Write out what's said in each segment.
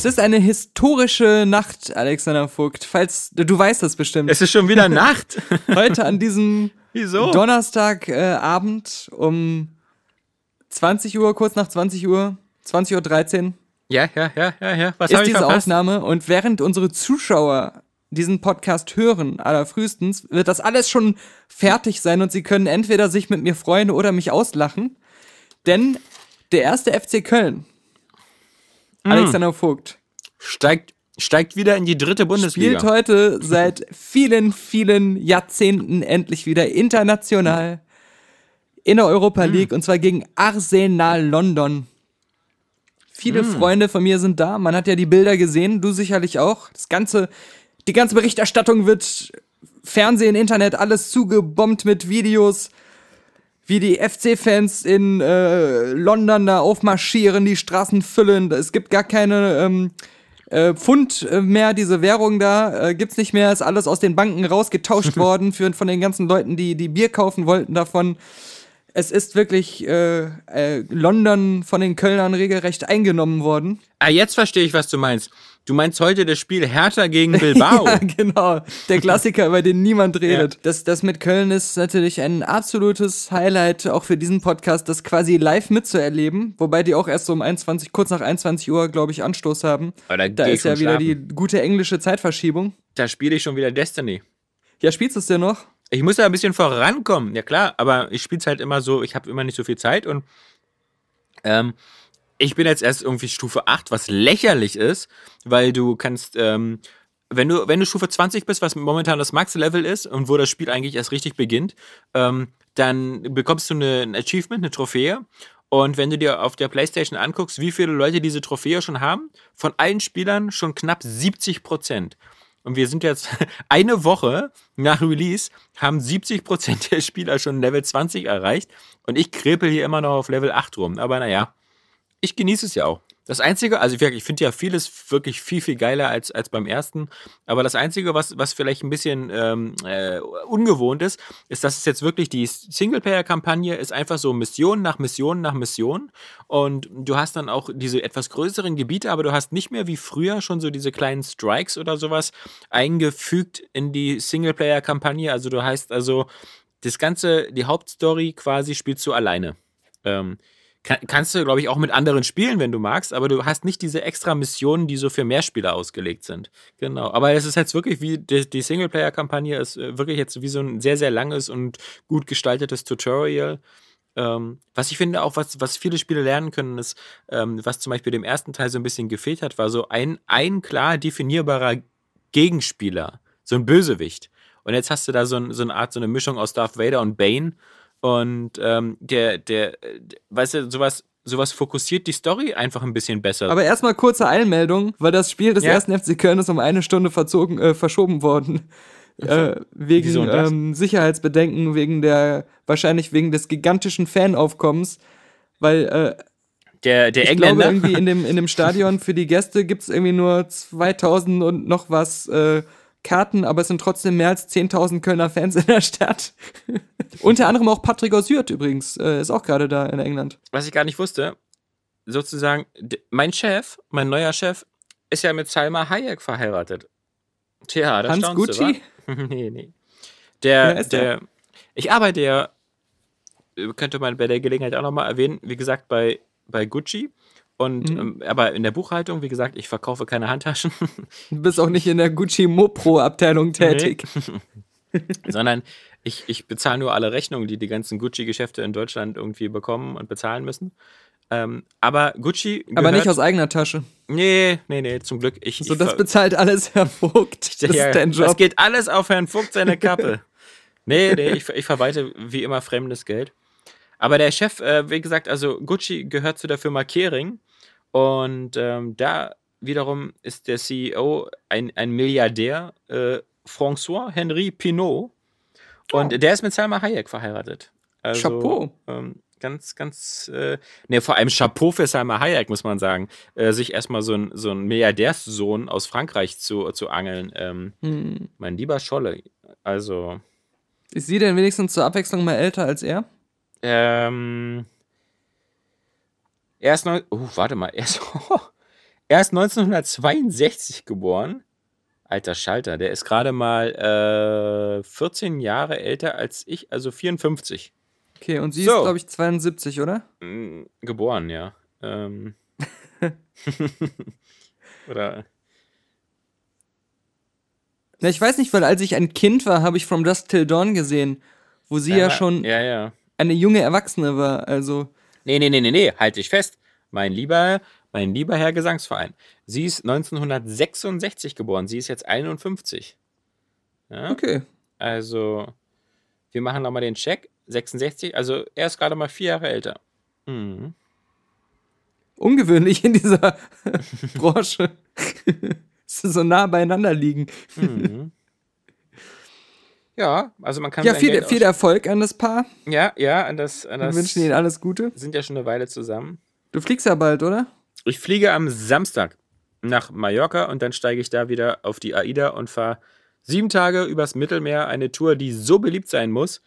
Es ist eine historische Nacht, Alexander Vogt. Falls du weißt das bestimmt. Es ist schon wieder Nacht. Heute an diesem Wieso? Donnerstagabend äh, um 20 Uhr, kurz nach 20 Uhr, 20.13 Uhr Ja, ja, ja, ja, ja. Was ist diese verpasst? Aufnahme. Und während unsere Zuschauer diesen Podcast hören, allerfrühestens, wird das alles schon fertig sein und sie können entweder sich mit mir freuen oder mich auslachen. Denn der erste FC Köln, Mm. Alexander Vogt, Steigt, steigt wieder in die dritte Bundesliga. spielt heute seit vielen, vielen Jahrzehnten endlich wieder international in der Europa Mm. League und zwar gegen Arsenal London. Viele Mm. Freunde von mir sind da. Man hat ja die Bilder gesehen, du sicherlich auch. Das ganze, die ganze Berichterstattung wird Fernsehen, Internet, alles zugebombt mit Videos, wie die FC-Fans in äh, London da aufmarschieren, die Straßen füllen. Es gibt gar keine ähm, äh, Pfund äh, mehr, diese Währung da äh, gibt's nicht mehr. Ist alles aus den Banken rausgetauscht worden für, von den ganzen Leuten, die, die Bier kaufen wollten davon. Es ist wirklich äh, äh, London von den Kölnern regelrecht eingenommen worden. Ah, jetzt verstehe ich, was du meinst. Du meinst heute das Spiel Hertha gegen Bilbao. Ja, genau. Der Klassiker, über den niemand redet. Das, das mit Köln ist natürlich ein absolutes Highlight, auch für diesen Podcast, das quasi live mitzuerleben. Wobei die auch erst so um 21, kurz nach 21 Uhr, glaube ich, Anstoß haben. Da ist ja wieder schlafen. die gute englische Zeitverschiebung. Da spiele ich schon wieder Destiny. Ja, spielst du es denn noch? Ich muss da ein bisschen vorankommen, ja klar, aber ich spiele es halt immer so, ich habe immer nicht so viel Zeit und ähm, ich bin jetzt erst irgendwie Stufe 8, was lächerlich ist, weil du kannst, ähm, wenn du, wenn du Stufe 20 bist, was momentan das Max-Level ist und wo das Spiel eigentlich erst richtig beginnt, ähm, dann bekommst du eine, ein Achievement, eine Trophäe. Und wenn du dir auf der Playstation anguckst, wie viele Leute diese Trophäe schon haben, von allen Spielern schon knapp 70 Prozent. Und wir sind jetzt eine Woche nach Release, haben 70 Prozent der Spieler schon Level 20 erreicht. Und ich krepel hier immer noch auf Level 8 rum. Aber naja, ich genieße es ja auch. Das Einzige, also ich, finde ja vieles wirklich viel, viel geiler als, als beim ersten. Aber das Einzige, was, was vielleicht ein bisschen ähm, äh, ungewohnt ist, ist, dass es jetzt wirklich die Singleplayer-Kampagne ist einfach so Mission nach Mission nach Mission. Und du hast dann auch diese etwas größeren Gebiete, aber du hast nicht mehr wie früher schon so diese kleinen Strikes oder sowas eingefügt in die Singleplayer-Kampagne. Also du heißt also, das Ganze, die Hauptstory quasi spielst du alleine. Ähm, kann, kannst du, glaube ich, auch mit anderen spielen, wenn du magst, aber du hast nicht diese extra Missionen, die so für Mehrspieler ausgelegt sind. Genau. Aber es ist jetzt wirklich wie die, die Singleplayer-Kampagne ist äh, wirklich jetzt wie so ein sehr, sehr langes und gut gestaltetes Tutorial. Ähm, was ich finde, auch was, was viele Spiele lernen können, ist, ähm, was zum Beispiel dem ersten Teil so ein bisschen gefehlt hat, war so ein, ein klar definierbarer Gegenspieler, so ein Bösewicht. Und jetzt hast du da so, ein, so eine Art, so eine Mischung aus Darth Vader und Bane. Und ähm, der, der, der, weißt du, sowas, sowas fokussiert die Story einfach ein bisschen besser. Aber erstmal kurze Eilmeldung, weil das Spiel des Ja. ersten FC Köln ist um eine Stunde verzogen, äh, verschoben worden. Äh, wegen ähm, Sicherheitsbedenken, wegen der, wahrscheinlich wegen des gigantischen Fanaufkommens, weil äh, der, der ich glaube Engländer. irgendwie in dem, in dem Stadion für die Gäste gibt es irgendwie nur 2000 und noch was äh, Karten, aber es sind trotzdem mehr als 10.000 Kölner Fans in der Stadt. Unter anderem auch Patrick Osürt übrigens, äh, ist auch gerade da in England. was ich gar nicht wusste, sozusagen, mein Chef, mein neuer Chef, ist ja mit Salma Hayek verheiratet. Tja, da Hans du, Gucci? wa? nee, nee. Der, ist der, der? ich arbeite ja, äh, könnte man bei der Gelegenheit auch nochmal erwähnen, wie gesagt, bei, bei Gucci. Und, Mhm. ähm, aber in der Buchhaltung, wie gesagt, ich verkaufe keine Handtaschen, Du bist auch nicht in der Gucci Mopro Abteilung tätig. sondern ich, ich bezahle nur alle Rechnungen, die die ganzen Gucci-Geschäfte in Deutschland irgendwie bekommen und bezahlen müssen. Ähm, aber Gucci. Aber gehört- nicht aus eigener Tasche. Nee, nee, nee, zum Glück. Ich, So, ich das bezahlt alles Herr Vogt. Das Ja, ist dein Das Job. geht alles auf Herrn Vogt seine Kappe. nee, nee, ich, ich verwalte wie immer fremdes Geld. Aber der Chef, äh, wie gesagt, also Gucci gehört zu der Firma Kering und ähm, da wiederum ist der CEO ein, ein Milliardär, äh, François Henri Pinault. Und Oh. der ist mit Salma Hayek verheiratet. Also, Chapeau. Ähm, ganz, ganz, äh, ne, vor allem Chapeau für Salma Hayek, muss man sagen, äh, sich erstmal so ein, so ein Milliardärssohn aus Frankreich zu, zu angeln. Ähm, Hm. mein lieber Scholle, also, Ist sie denn wenigstens zur Abwechslung mal älter als er? ähm, er ist, neun, oh, warte mal, er ist, er ist 1962 geboren. Alter Schalter, der ist gerade mal äh, 14 Jahre älter als ich, also 54. Okay, und sie So. ist, glaube ich, 72, oder? Mm, Geboren, ja. Ähm. Oder. Na, ich weiß nicht, weil als ich ein Kind war, habe ich From Dusk Till Dawn gesehen, wo sie ja, schon Ja, ja. eine junge Erwachsene war. Also, Nee, nee, nee, nee, nee, halt dich fest. Mein lieber, mein lieber Herr Gesangsverein. Sie ist 1966 geboren. Sie ist jetzt 51. Ja? okay. Also, wir machen nochmal den Check. 66, also er ist gerade mal vier Jahre älter. Mhm. Ungewöhnlich in dieser Branche. So nah beieinander liegen. Mhm. Ja, also man kann Ja, viel, viel Erfolg an das Paar. Ja, ja, an das, an Wir das wünschen ihnen alles Gute. sind ja schon eine Weile zusammen. Du fliegst ja bald, oder? Ich fliege am Samstag nach Mallorca und dann steige ich da wieder auf die AIDA und fahre sieben Tage übers Mittelmeer. Eine Tour, die so beliebt sein muss,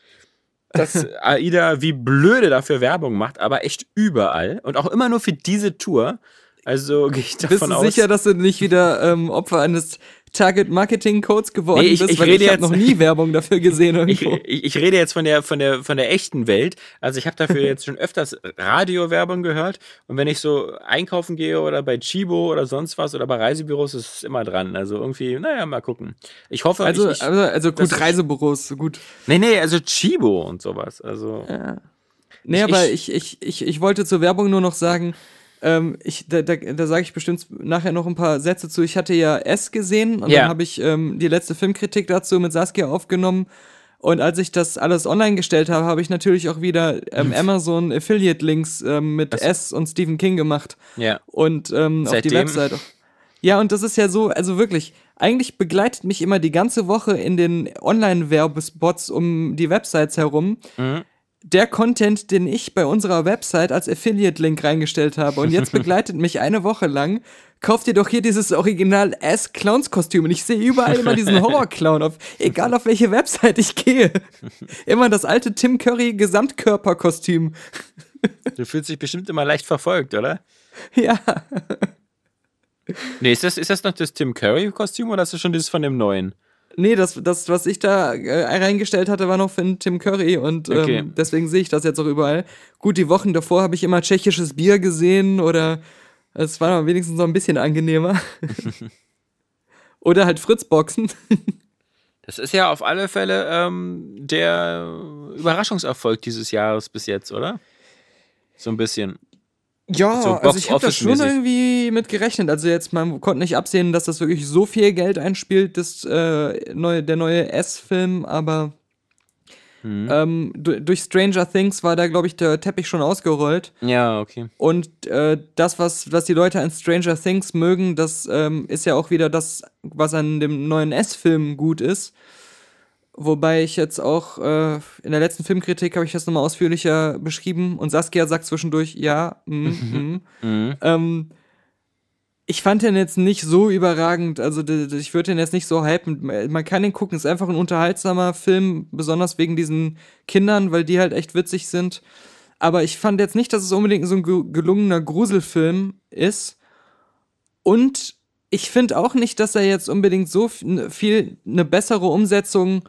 dass AIDA wie blöde dafür Werbung macht, aber echt überall und auch immer nur für diese Tour. Also gehe ich davon Bist du aus. sicher, dass du nicht wieder ähm, Opfer eines Target-Marketing-Codes geworden Nee, ich- bist? ich Weil rede ich habe jetzt- noch nie Werbung dafür gesehen ich, irgendwo. ich, ich rede jetzt von der, von, der, von der echten Welt. Also ich habe dafür jetzt schon öfters Radiowerbung gehört. Und wenn ich so einkaufen gehe oder bei Chibo oder sonst was oder bei Reisebüros, ist es immer dran. Also irgendwie, naja, mal gucken. Ich hoffe, Also, ich, also, also gut, Reisebüros, so gut. Nee, nee, also Chibo und sowas. Also. Nee, Ich- aber ich, ich, ich, ich wollte zur Werbung nur noch sagen, ähm, ich, da, da, da sage ich bestimmt nachher noch ein paar Sätze zu. Ich hatte ja S gesehen und Ja. dann habe ich ähm, die letzte Filmkritik dazu mit Saskia aufgenommen. Und als ich das alles online gestellt habe, habe ich natürlich auch wieder ähm, Amazon Affiliate-Links ähm, mit S und Stephen King gemacht. Ja. Und ähm, auf die? Website. Ja, und das ist ja so, also wirklich, eigentlich begleitet mich immer die ganze Woche in den Online-Werbespots um die Websites herum Mhm. Der Content, den ich bei unserer Website als Affiliate-Link reingestellt habe. Und jetzt begleitet mich eine Woche lang. Kauft ihr doch hier dieses Original Ass-Clowns-Kostüm. Und ich sehe überall immer diesen Horror-Clown, auf, egal auf welche Website ich gehe. Immer das alte Tim Curry Gesamtkörperkostüm. Du fühlst dich bestimmt immer leicht verfolgt, oder? Ja. Nee, ist das, ist das noch das Tim Curry-Kostüm oder ist das schon dieses von dem neuen? Nee, das, das, was ich da äh, reingestellt hatte, war noch für Tim Curry und ähm, Okay. deswegen sehe ich das jetzt auch überall. Gut, die Wochen davor habe ich immer tschechisches Bier gesehen oder es war wenigstens noch ein bisschen angenehmer. oder halt Fritzboxen. Das ist ja auf alle Fälle ähm, der Überraschungserfolg dieses Jahres bis jetzt, oder? So ein bisschen. Ja, So also ich habe da schon irgendwie mit gerechnet. Also jetzt, man konnte nicht absehen, dass das wirklich so viel Geld einspielt, das, äh, neue, der neue S-Film, aber Mhm. ähm, du, durch Stranger Things war da, glaube ich, der Teppich schon ausgerollt. Ja, okay. Und äh, das, was, was die Leute an Stranger Things mögen, das ähm, ist ja auch wieder das, was an dem neuen S-Film gut ist. Wobei ich jetzt auch äh, in der letzten Filmkritik habe ich das nochmal ausführlicher beschrieben und Saskia sagt zwischendurch, ja, mm, mm. Mhm. Ähm, ich fand den jetzt nicht so überragend, also ich würde den jetzt nicht so hypen. Man kann den gucken, ist einfach ein unterhaltsamer Film, besonders wegen diesen Kindern, weil die halt echt witzig sind. Aber ich fand jetzt nicht, dass es unbedingt so ein ge- gelungener Gruselfilm ist. Und ich finde auch nicht, dass er jetzt unbedingt so viel eine bessere Umsetzung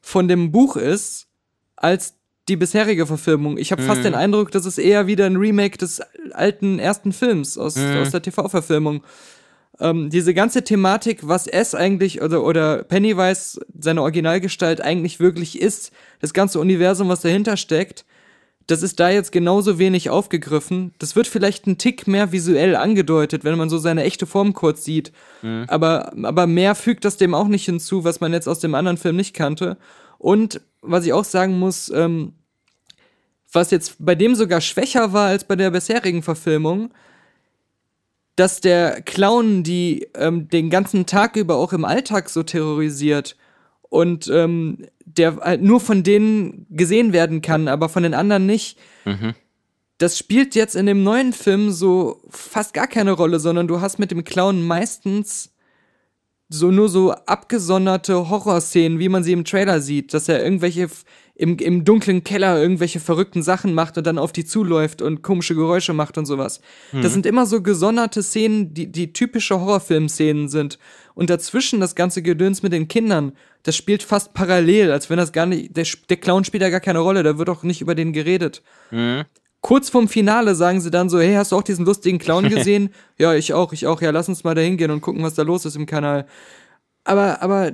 von dem Buch ist, als die bisherige Verfilmung. Ich habe fast den Eindruck, dass es eher wieder ein Remake des alten ersten Films aus, aus der TV-Verfilmung. Ähm, diese ganze Thematik, was es eigentlich oder, oder Pennywise, seine Originalgestalt eigentlich wirklich ist, das ganze Universum, was dahinter steckt, das ist da jetzt genauso wenig aufgegriffen. Das wird vielleicht ein Tick mehr visuell angedeutet, wenn man so seine echte Form kurz sieht. Aber, aber mehr fügt das dem auch nicht hinzu, was man jetzt aus dem anderen Film nicht kannte. Und was ich auch sagen muss, ähm, was jetzt bei dem sogar schwächer war als bei der bisherigen Verfilmung, dass der Clown die ähm, den ganzen Tag über auch im Alltag so terrorisiert und ähm, der halt nur von denen gesehen werden kann, aber von den anderen nicht. Das spielt jetzt in dem neuen Film so fast gar keine Rolle, sondern du hast mit dem Clown meistens so nur so abgesonderte Horrorszenen, wie man sie im Trailer sieht, dass er irgendwelche im, im dunklen Keller irgendwelche verrückten Sachen macht und dann auf die zuläuft und komische Geräusche macht und sowas. Das sind immer so gesonderte Szenen, die, die typische Horrorfilm-Szenen sind. Und dazwischen das ganze Gedöns mit den Kindern, das spielt fast parallel, als wenn das gar nicht, der, der Clown spielt ja gar keine Rolle, da wird auch nicht über den geredet. Kurz vorm Finale sagen sie dann so, hey, hast du auch diesen lustigen Clown gesehen? ja, ich auch, ich auch. Ja, lass uns mal da hingehen und gucken, was da los ist im Kanal. Aber, aber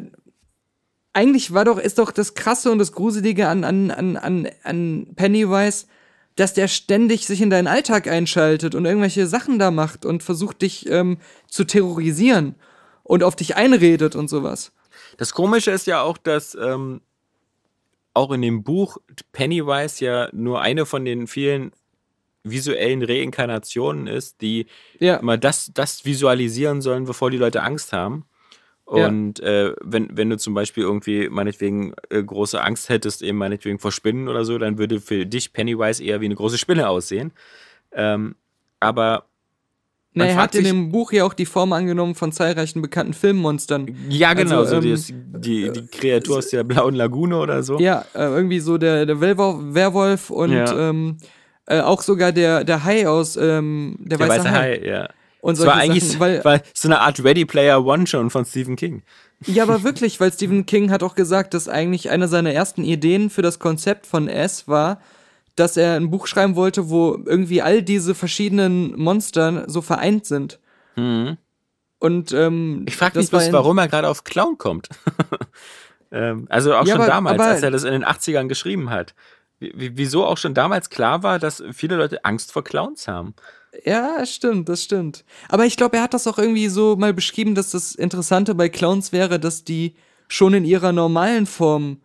eigentlich war doch, ist doch das Krasse und das Gruselige an, an, an, an, an Pennywise, dass der ständig sich in deinen Alltag einschaltet und irgendwelche Sachen da macht und versucht, dich ähm, zu terrorisieren und auf dich einredet und sowas. Das Komische ist ja auch, dass ähm, auch in dem Buch Pennywise ja nur eine von den vielen visuellen Reinkarnationen ist, die Ja. immer das, das visualisieren sollen, bevor die Leute Angst haben. Ja. Und äh, wenn, wenn du zum Beispiel irgendwie meinetwegen äh, große Angst hättest, eben meinetwegen vor Spinnen oder so, dann würde für dich Pennywise eher wie eine große Spinne aussehen. Ähm, aber Man er hat in dem Buch ja auch die Form angenommen von zahlreichen bekannten Filmmonstern. ja, genau, Also, so ähm, das, die, die Kreatur aus der blauen Lagune oder so. Ja, äh, irgendwie so der, der Werwolf, und Ja. ähm, äh, auch sogar der, der Hai aus ähm, der, Der weiße, Hai. ja. Und Das war eigentlich Sachen, weil, war so eine Art Ready Player One schon von Stephen King. ja, aber wirklich, weil Stephen King hat auch gesagt, dass eigentlich eine seiner ersten Ideen für das Konzept von S war, dass er ein Buch schreiben wollte, wo irgendwie all diese verschiedenen Monster so vereint sind. Und ähm, Mhm. Ich frage mich bloß, warum er gerade auf Clown kommt. ähm, also auch Ja, schon aber- damals, aber- als er das in den 80ern geschrieben hat. Wie- wie- Wieso auch schon damals klar war, dass viele Leute Angst vor Clowns haben. Ja, stimmt, das stimmt. Aber ich glaube, er hat das auch irgendwie so mal beschrieben, dass das Interessante bei Clowns wäre, dass die schon in ihrer normalen Form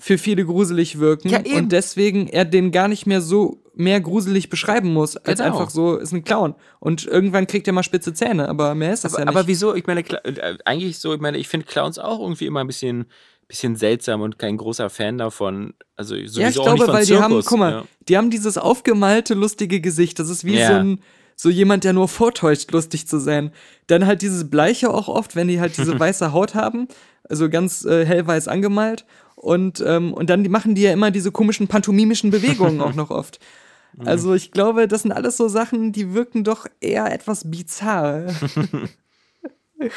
für viele gruselig wirken Ja, und deswegen er den gar nicht mehr so mehr gruselig beschreiben muss, als Genau. einfach so ist ein Clown. Und irgendwann kriegt er mal spitze Zähne, aber mehr ist das Aber, ja nicht. aber wieso? Ich meine, äh, eigentlich so, ich meine, ich finde Clowns auch irgendwie immer ein bisschen, bisschen seltsam und kein großer Fan davon. Also sowieso ja, ich auch glaube, nicht von weil die haben, Zirkus. guck mal, ja. die haben dieses aufgemalte, lustige Gesicht. Das ist wie Ja. so ein, so jemand, der nur vortäuscht, lustig zu sein. Dann halt dieses Bleiche auch oft, wenn die halt diese weiße Haut haben, also ganz äh, hellweiß angemalt. Und, ähm, und dann machen die ja immer diese komischen pantomimischen Bewegungen auch noch oft. Also ich glaube, das sind alles so Sachen, die wirken doch eher etwas bizarr.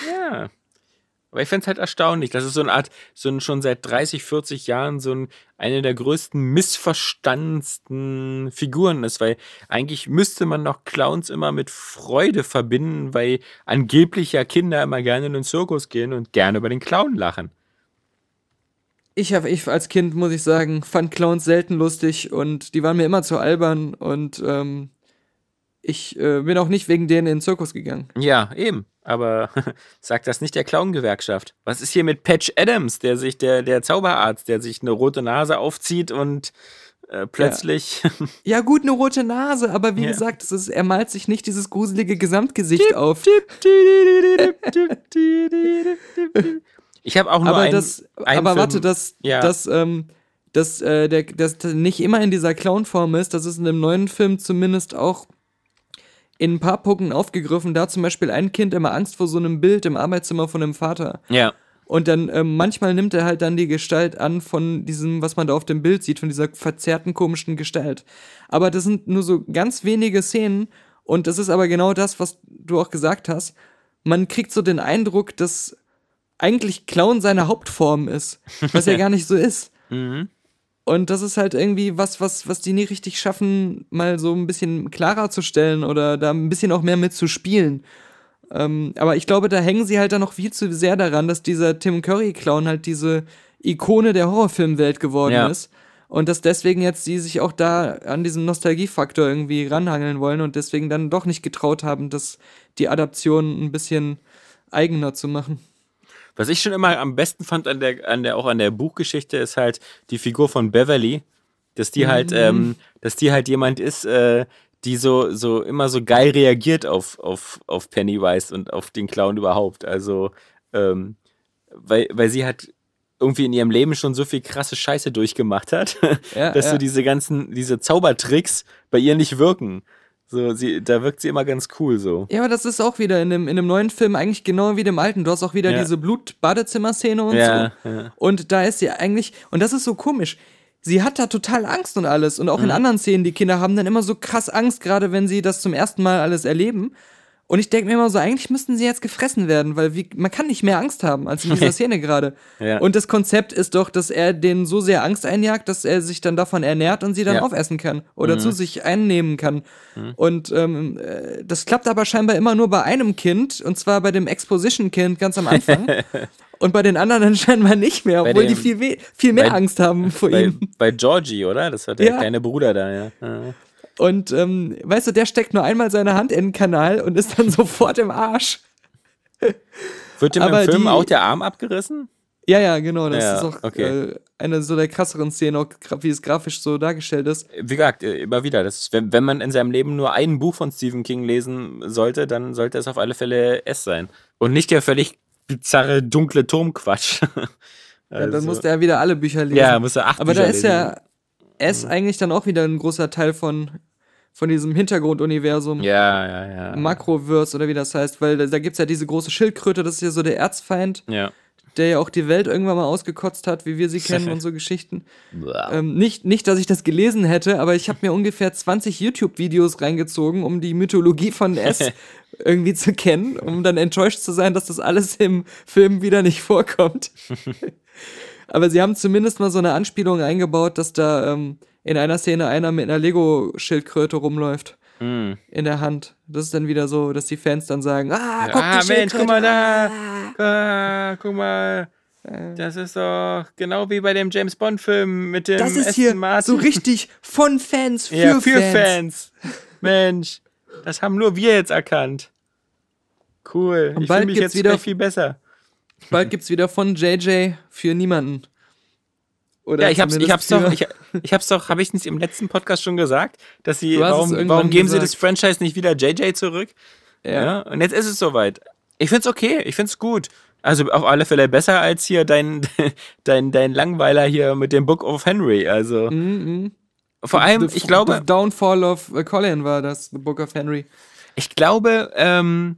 Ja. Aber ich fände es halt erstaunlich, dass es so eine Art, so ein, schon seit 30, 40 Jahren so ein, eine der größten missverstandensten Figuren ist, weil eigentlich müsste man noch Clowns immer mit Freude verbinden, weil angeblich ja Kinder immer gerne in den Zirkus gehen und gerne über den Clown lachen. Ich habe, ich als Kind, muss ich sagen, fand Clowns selten lustig und die waren mir immer zu albern und ähm, ich äh, bin auch nicht wegen denen in den Zirkus gegangen. Ja, eben. Aber sagt das nicht der Clown-Gewerkschaft. Was ist hier mit Patch Adams, der sich, der, der Zauberarzt, der sich eine rote Nase aufzieht und äh, plötzlich. Ja, gut, eine rote Nase, aber wie Ja. gesagt, es ist, er malt sich nicht dieses gruselige Gesamtgesicht auf. Ich habe auch nur Aber einen, das, einen aber Film- warte, dass, Ja. dass, ähm, dass, äh, der, das nicht immer in dieser Clown-Form ist, das ist in dem neuen Film zumindest auch in ein paar Punkten aufgegriffen. Da zum Beispiel ein Kind immer Angst vor so einem Bild im Arbeitszimmer von dem Vater. Ja. Und dann ähm, manchmal nimmt er halt dann die Gestalt an von diesem, was man da auf dem Bild sieht, von dieser verzerrten komischen Gestalt. Aber das sind nur so ganz wenige Szenen und das ist aber genau das, was du auch gesagt hast. Man kriegt so den Eindruck, dass eigentlich Clown seine Hauptform ist, was ja gar nicht so ist. Und das ist halt irgendwie was, was, was die nie richtig schaffen, mal so ein bisschen klarer zu stellen oder da ein bisschen auch mehr mitzuspielen. Ähm, aber ich glaube, da hängen sie halt dann noch viel zu sehr daran, dass dieser Tim Curry-Clown halt diese Ikone der Horrorfilmwelt geworden Ja. ist. Und dass deswegen jetzt sie sich auch da an diesen Nostalgiefaktor irgendwie ranhangeln wollen und deswegen dann doch nicht getraut haben, das die Adaption ein bisschen eigener zu machen. Was ich schon immer am besten fand an der, an der, auch an der Buchgeschichte, ist halt die Figur von Beverly, Dass die halt, ähm, dass die halt jemand ist, äh, die so, so immer so geil reagiert auf, auf, auf Pennywise und auf den Clown überhaupt. Also, ähm, weil, weil sie halt irgendwie in ihrem Leben schon so viel krasse Scheiße durchgemacht hat, Ja, dass ja. so diese ganzen, diese Zaubertricks bei ihr nicht wirken. So, sie, da wirkt sie immer ganz cool so. Ja, aber das ist auch wieder in dem, in dem neuen Film eigentlich genau wie dem alten. Du hast auch wieder Ja. diese Blut-Badezimmer-Szene und Ja, so. ja. Und da ist sie eigentlich, und das ist so komisch. Sie hat da total Angst und alles. Und auch Mhm. in anderen Szenen, die Kinder haben dann immer so krass Angst, gerade wenn sie das zum ersten Mal alles erleben. Und ich denke mir immer so, eigentlich müssten sie jetzt gefressen werden, weil wie, man kann nicht mehr Angst haben als in dieser Szene gerade. Ja. Und das Konzept ist doch, dass er denen so sehr Angst einjagt, dass er sich dann davon ernährt und sie dann Ja. aufessen kann oder zu sich einnehmen kann. Und ähm, äh, das klappt aber scheinbar immer nur bei einem Kind, und zwar bei dem Exposition-Kind ganz am Anfang. und bei den anderen dann scheinbar nicht mehr, obwohl die dem- viel, we- viel mehr bei- Angst haben vor Bei, ihm. bei Georgie, oder? Das war der Ja. kleine Bruder da, ja. Und ähm, weißt du, der steckt nur einmal seine Hand in den Kanal und ist dann sofort im Arsch. Wird dem Aber im Film die- auch der Arm abgerissen? Ja, ja, genau. Das Ja, ist auch okay. äh, eine so der krasseren Szenen, auch wie es grafisch so dargestellt ist. Wie gesagt, äh, immer wieder. Das ist, wenn, wenn man in seinem Leben nur ein Buch von Stephen King lesen sollte, dann sollte es auf alle Fälle S sein. Und nicht der völlig bizarre, dunkle Turmquatsch. Ja, dann musste er wieder alle Bücher lesen. Also Ja, muss er acht Aber da Bücher ist lesen. ja S eigentlich dann auch wieder ein großer Teil von, von diesem Hintergrunduniversum. Ja, ja, ja. Makroverse oder wie das heißt, weil da, da gibt es ja diese große Schildkröte, das ist ja so der Erzfeind, ja. der ja auch die Welt irgendwann mal ausgekotzt hat, wie wir sie kennen und so Geschichten. Ähm, nicht, nicht, dass ich das gelesen hätte, aber ich habe mir ungefähr 20 YouTube-Videos reingezogen, um die Mythologie von S irgendwie zu kennen, um dann enttäuscht zu sein, dass das alles im Film wieder nicht vorkommt. aber sie haben zumindest mal so eine Anspielung eingebaut, dass da ähm, in einer Szene einer mit einer Lego-Schildkröte rumläuft. Hm. In der Hand. Das ist dann wieder so, dass die Fans dann sagen: Ah, guck, ah, die Mensch, guck mal Schildkröte." da. Ah, guck mal. Das ist doch genau wie bei dem James Bond-Film mit dem Das ist Aston hier Martin. so richtig von Fans für, ja, für Fans. Fans. Mensch, das haben nur wir jetzt erkannt. Cool. Und ich bald fühle mich jetzt wieder- viel besser. Bald gibt's wieder von JJ für niemanden. Oder Ja, ich hab's, ich hab's doch, ich, ich hab's doch, habe ich nicht im letzten Podcast schon gesagt, dass sie, warum, warum geben sie gesagt. das Franchise nicht wieder JJ zurück? ja. Ja. Und jetzt ist es soweit. Ich find's okay, ich find's gut. Also auf alle Fälle besser als hier dein, dein, dein Langweiler hier mit dem Book of Henry. Also vor allem, The- ich glaube, The Downfall of äh, Colin war das, The Book of Henry. Ich glaube, ähm,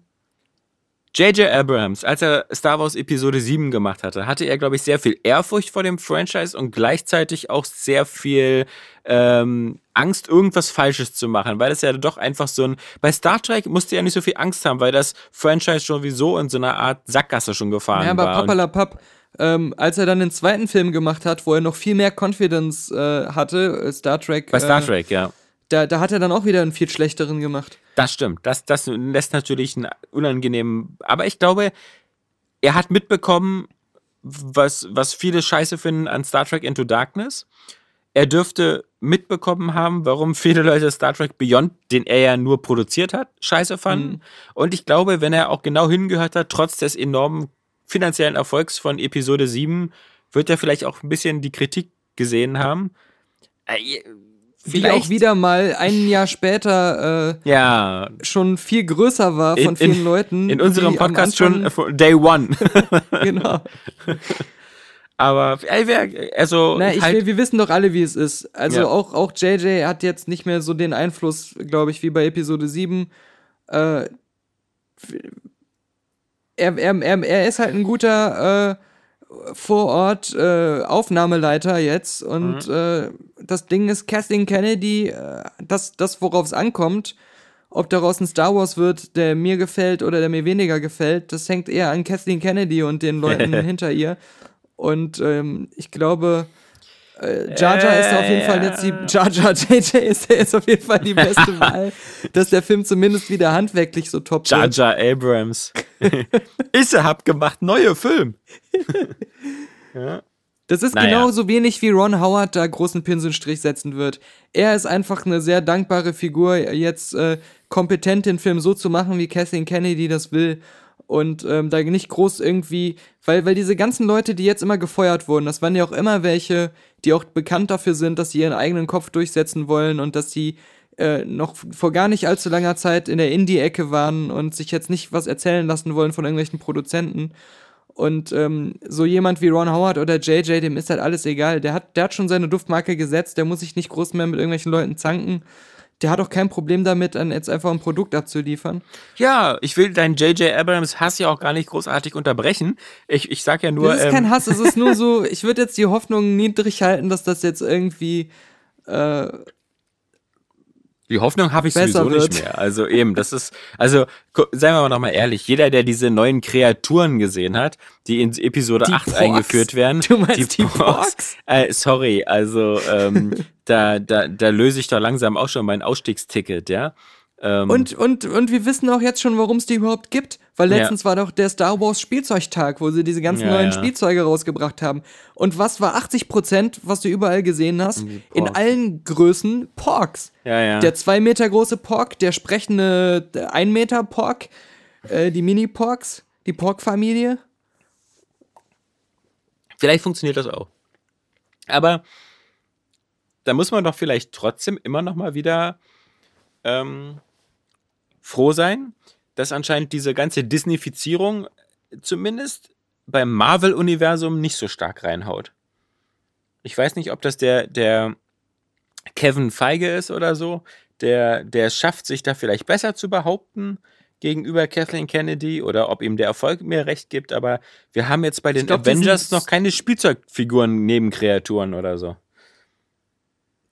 J.J. Abrams, als er Star Wars Episode 7 gemacht hatte, hatte er, glaube ich, sehr viel Ehrfurcht vor dem Franchise und gleichzeitig auch sehr viel ähm, Angst, irgendwas Falsches zu machen, weil es ja doch einfach so ein. Bei Star Trek musste er nicht so viel Angst haben, weil das Franchise schon sowieso in so einer Art Sackgasse schon gefahren Ja, aber war. Papalapap, ähm, als er dann den zweiten Film gemacht hat, wo er noch viel mehr Confidence äh, hatte, äh, Star Trek. bei Star äh, Trek, ja. Da, da hat er dann auch wieder einen viel schlechteren gemacht. Das stimmt. Das, das lässt natürlich einen unangenehmen. Aber ich glaube, er hat mitbekommen, was, was viele scheiße finden an Star Trek Into Darkness. Er dürfte mitbekommen haben, warum viele Leute Star Trek Beyond, den er ja nur produziert hat, scheiße fanden. Und ich glaube, wenn er auch genau hingehört hat, trotz des enormen finanziellen Erfolgs von Episode 7, wird er vielleicht auch ein bisschen die Kritik gesehen haben. Äh, Die auch wieder mal ein Jahr später äh, Ja, schon viel größer war von In- vielen in- Leuten. in unserem Podcast schon äh, Day One. genau. Aber also Na, halt, will, wir wissen doch alle, wie es ist. Also Ja. auch, auch JJ hat jetzt nicht mehr so den Einfluss, glaube ich, wie bei Episode 7. Äh, er, er, er, er ist halt ein guter äh, Vorort äh, Aufnahmeleiter jetzt und Mhm. äh, das Ding ist Kathleen Kennedy, äh, das, das worauf es ankommt. Ob daraus ein Star Wars wird, der mir gefällt oder der mir weniger gefällt, das hängt eher an Kathleen Kennedy und den Leuten hinter ihr. Und ähm, ich glaube, äh, Jar Jar ist auf jeden Fall jetzt die Jar Jar JJ ist, ist auf jeden Fall die beste Wahl, dass der Film zumindest wieder handwerklich so top Jar. Jar Abrams. Ist er hab gemacht, neue Film. Das ist Naja. genauso wenig wie Ron Howard da großen Pinselstrich setzen wird. Er ist einfach eine sehr dankbare Figur, jetzt äh, kompetent den Film so zu machen, wie Kathleen Kennedy das will. und ähm, da nicht groß irgendwie, weil, weil diese ganzen Leute, die jetzt immer gefeuert wurden, das waren ja auch immer welche, die auch bekannt dafür sind, dass sie ihren eigenen Kopf durchsetzen wollen und dass sie äh, noch vor gar nicht allzu langer Zeit in der Indie-Ecke waren und sich jetzt nicht was erzählen lassen wollen von irgendwelchen Produzenten. Und ähm, so jemand wie Ron Howard oder JJ, dem ist halt alles egal. Der hat, der hat schon seine Duftmarke gesetzt, der muss sich nicht groß mehr mit irgendwelchen Leuten zanken. Der hat auch kein Problem damit, dann jetzt einfach ein Produkt abzuliefern. Ja, ich will deinen J.J. Abrams Hass ja auch gar nicht großartig unterbrechen. Ich, ich sag ja nur. Das ist ähm, kein Hass, es ist nur so, ich würde jetzt die Hoffnung niedrig halten, dass das jetzt irgendwie äh, Die Hoffnung habe ich sowieso nicht wird. mehr. Also eben, das ist, also seien wir mal nochmal ehrlich, jeder, der diese neuen Kreaturen gesehen hat, die in Episode Die 8 Porks? eingeführt werden. Du meinst die Porks? Äh, sorry, also ähm, da, da, da löse ich doch langsam auch schon mein Ausstiegsticket, ja. Ähm, Und, und, und wir wissen auch jetzt schon, warum es die überhaupt gibt. Weil Ja. letztens war doch der Star Wars Spielzeugtag, wo sie diese ganzen Ja, neuen ja. Spielzeuge rausgebracht haben. Und was war 80 Prozent, was du überall gesehen hast? In allen Größen Porks. Ja, ja. Der zwei Meter große Pork, der sprechende ein Meter Pork, äh, die Mini-Porks, die Pork-Familie. Vielleicht funktioniert das auch. Aber da muss man doch vielleicht trotzdem immer noch mal wieder ähm, froh sein, dass anscheinend diese ganze Disneyfizierung zumindest beim Marvel-Universum nicht so stark reinhaut. Ich weiß nicht, ob das der, der Kevin Feige ist oder so, der, der schafft, sich da vielleicht besser zu behaupten gegenüber Kathleen Kennedy oder ob ihm der Erfolg mehr recht gibt, aber wir haben jetzt bei den glaub, Avengers noch keine Spielzeugfiguren neben Kreaturen oder so.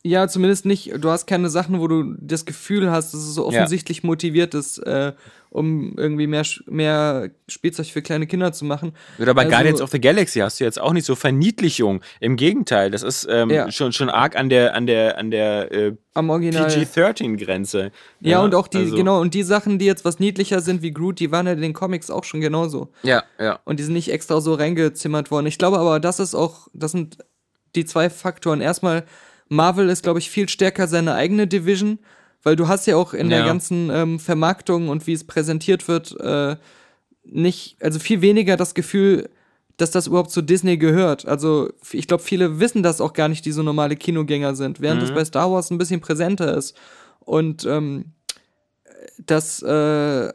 Ja, zumindest nicht. Du hast keine Sachen, wo du das Gefühl hast, dass es so Ja. offensichtlich motiviert ist, äh, um irgendwie mehr, mehr Spielzeug für kleine Kinder zu machen. Oder bei Also- Guardians of the Galaxy hast du jetzt auch nicht so Verniedlichung. Im Gegenteil, das ist ähm, Ja. schon, schon arg an der, an der, an der äh, Am Original. PG-13-Grenze. ja, und auch die, also- genau, und die Sachen, die jetzt was niedlicher sind wie Groot, die waren ja in den Comics auch schon genauso. Ja, ja. Und die sind nicht extra so reingezimmert worden. Ich glaube aber, das ist auch, das sind die zwei Faktoren. Erstmal, Marvel ist, glaube ich, viel stärker seine eigene Division, weil du hast ja auch in der Ja. ganzen ähm, Vermarktung und wie es präsentiert wird, äh, nicht, also viel weniger das Gefühl, dass das überhaupt zu Disney gehört. Also ich glaube, viele wissen das auch gar nicht, die so normale Kinogänger sind, während das bei Star Wars ein bisschen präsenter ist. Und ähm, das, äh,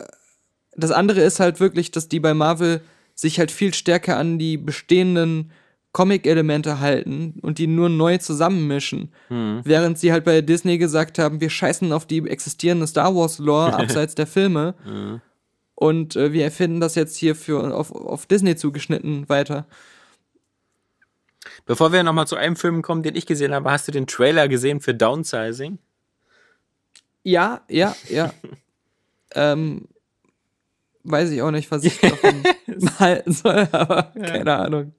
das andere ist halt wirklich, dass die bei Marvel sich halt viel stärker an die bestehenden Comic-Elemente halten und die nur neu zusammenmischen. Während sie halt bei Disney gesagt haben, wir scheißen auf die existierende Star Wars-Lore abseits der Filme. Und äh, wir erfinden das jetzt hier für auf, auf Disney zugeschnitten weiter. Bevor wir nochmal zu einem Film kommen, den ich gesehen habe, hast du den Trailer gesehen für Downsizing? Ja, ja, ja. ähm, weiß ich auch nicht, was ich davon halten soll, aber keine Ahnung.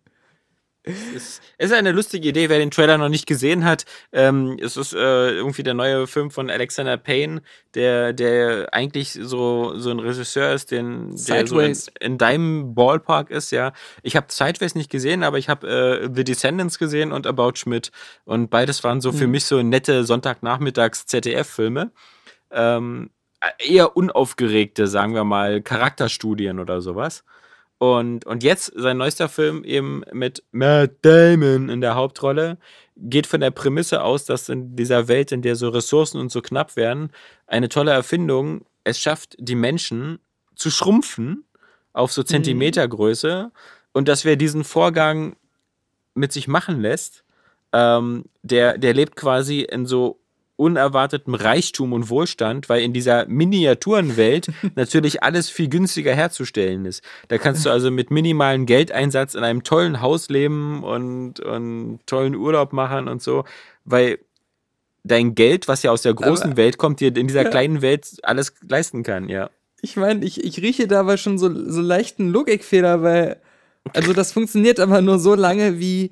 Es ist eine lustige Idee, wer den Trailer noch nicht gesehen hat. Ähm, es ist äh, irgendwie der neue Film von Alexander Payne, der, der eigentlich so, so ein Regisseur ist, den, der so in, in deinem Ballpark ist, ja. Ich habe Sideways nicht gesehen, aber ich habe äh, The Descendants gesehen und About Schmidt. Und beides waren so für mich so nette Sonntagnachmittags-ZDF-Filme. Ähm, eher unaufgeregte, sagen wir mal, Charakterstudien oder sowas. Und, und jetzt sein neuester Film eben mit Matt Damon in der Hauptrolle geht von der Prämisse aus, dass in dieser Welt, in der so Ressourcen und so knapp werden, eine tolle Erfindung es schafft, die Menschen zu schrumpfen auf so Zentimetergröße und dass wer diesen Vorgang mit sich machen lässt, ähm, der, der lebt quasi in so unerwartetem Reichtum und Wohlstand, weil in dieser Miniaturenwelt natürlich alles viel günstiger herzustellen ist. Da kannst du also mit minimalem Geldeinsatz in einem tollen Haus leben und, und tollen Urlaub machen und so, weil dein Geld, was ja aus der großen Aber- Welt kommt, dir in dieser kleinen Welt alles leisten kann, ja. Ich meine, ich, ich rieche dabei schon so, so leichten Logikfehler, weil, also das funktioniert aber nur so lange, wie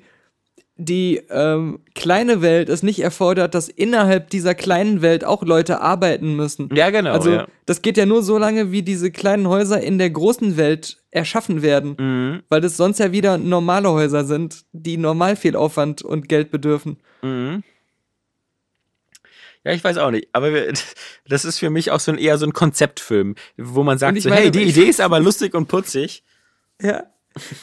die ähm, kleine Welt es nicht erfordert, dass innerhalb dieser kleinen Welt auch Leute arbeiten müssen. Ja, genau. also ja. das geht ja nur so lange, wie diese kleinen Häuser in der großen Welt erschaffen werden, Mhm. weil das sonst ja wieder normale Häuser sind, die normal viel Aufwand und Geld bedürfen. Mhm. Ja, ich weiß auch nicht. Aber wir, das ist für mich auch so ein, eher so ein Konzeptfilm, wo man sagt, so, meine, hey, die Idee ist aber lustig und putzig. Ja.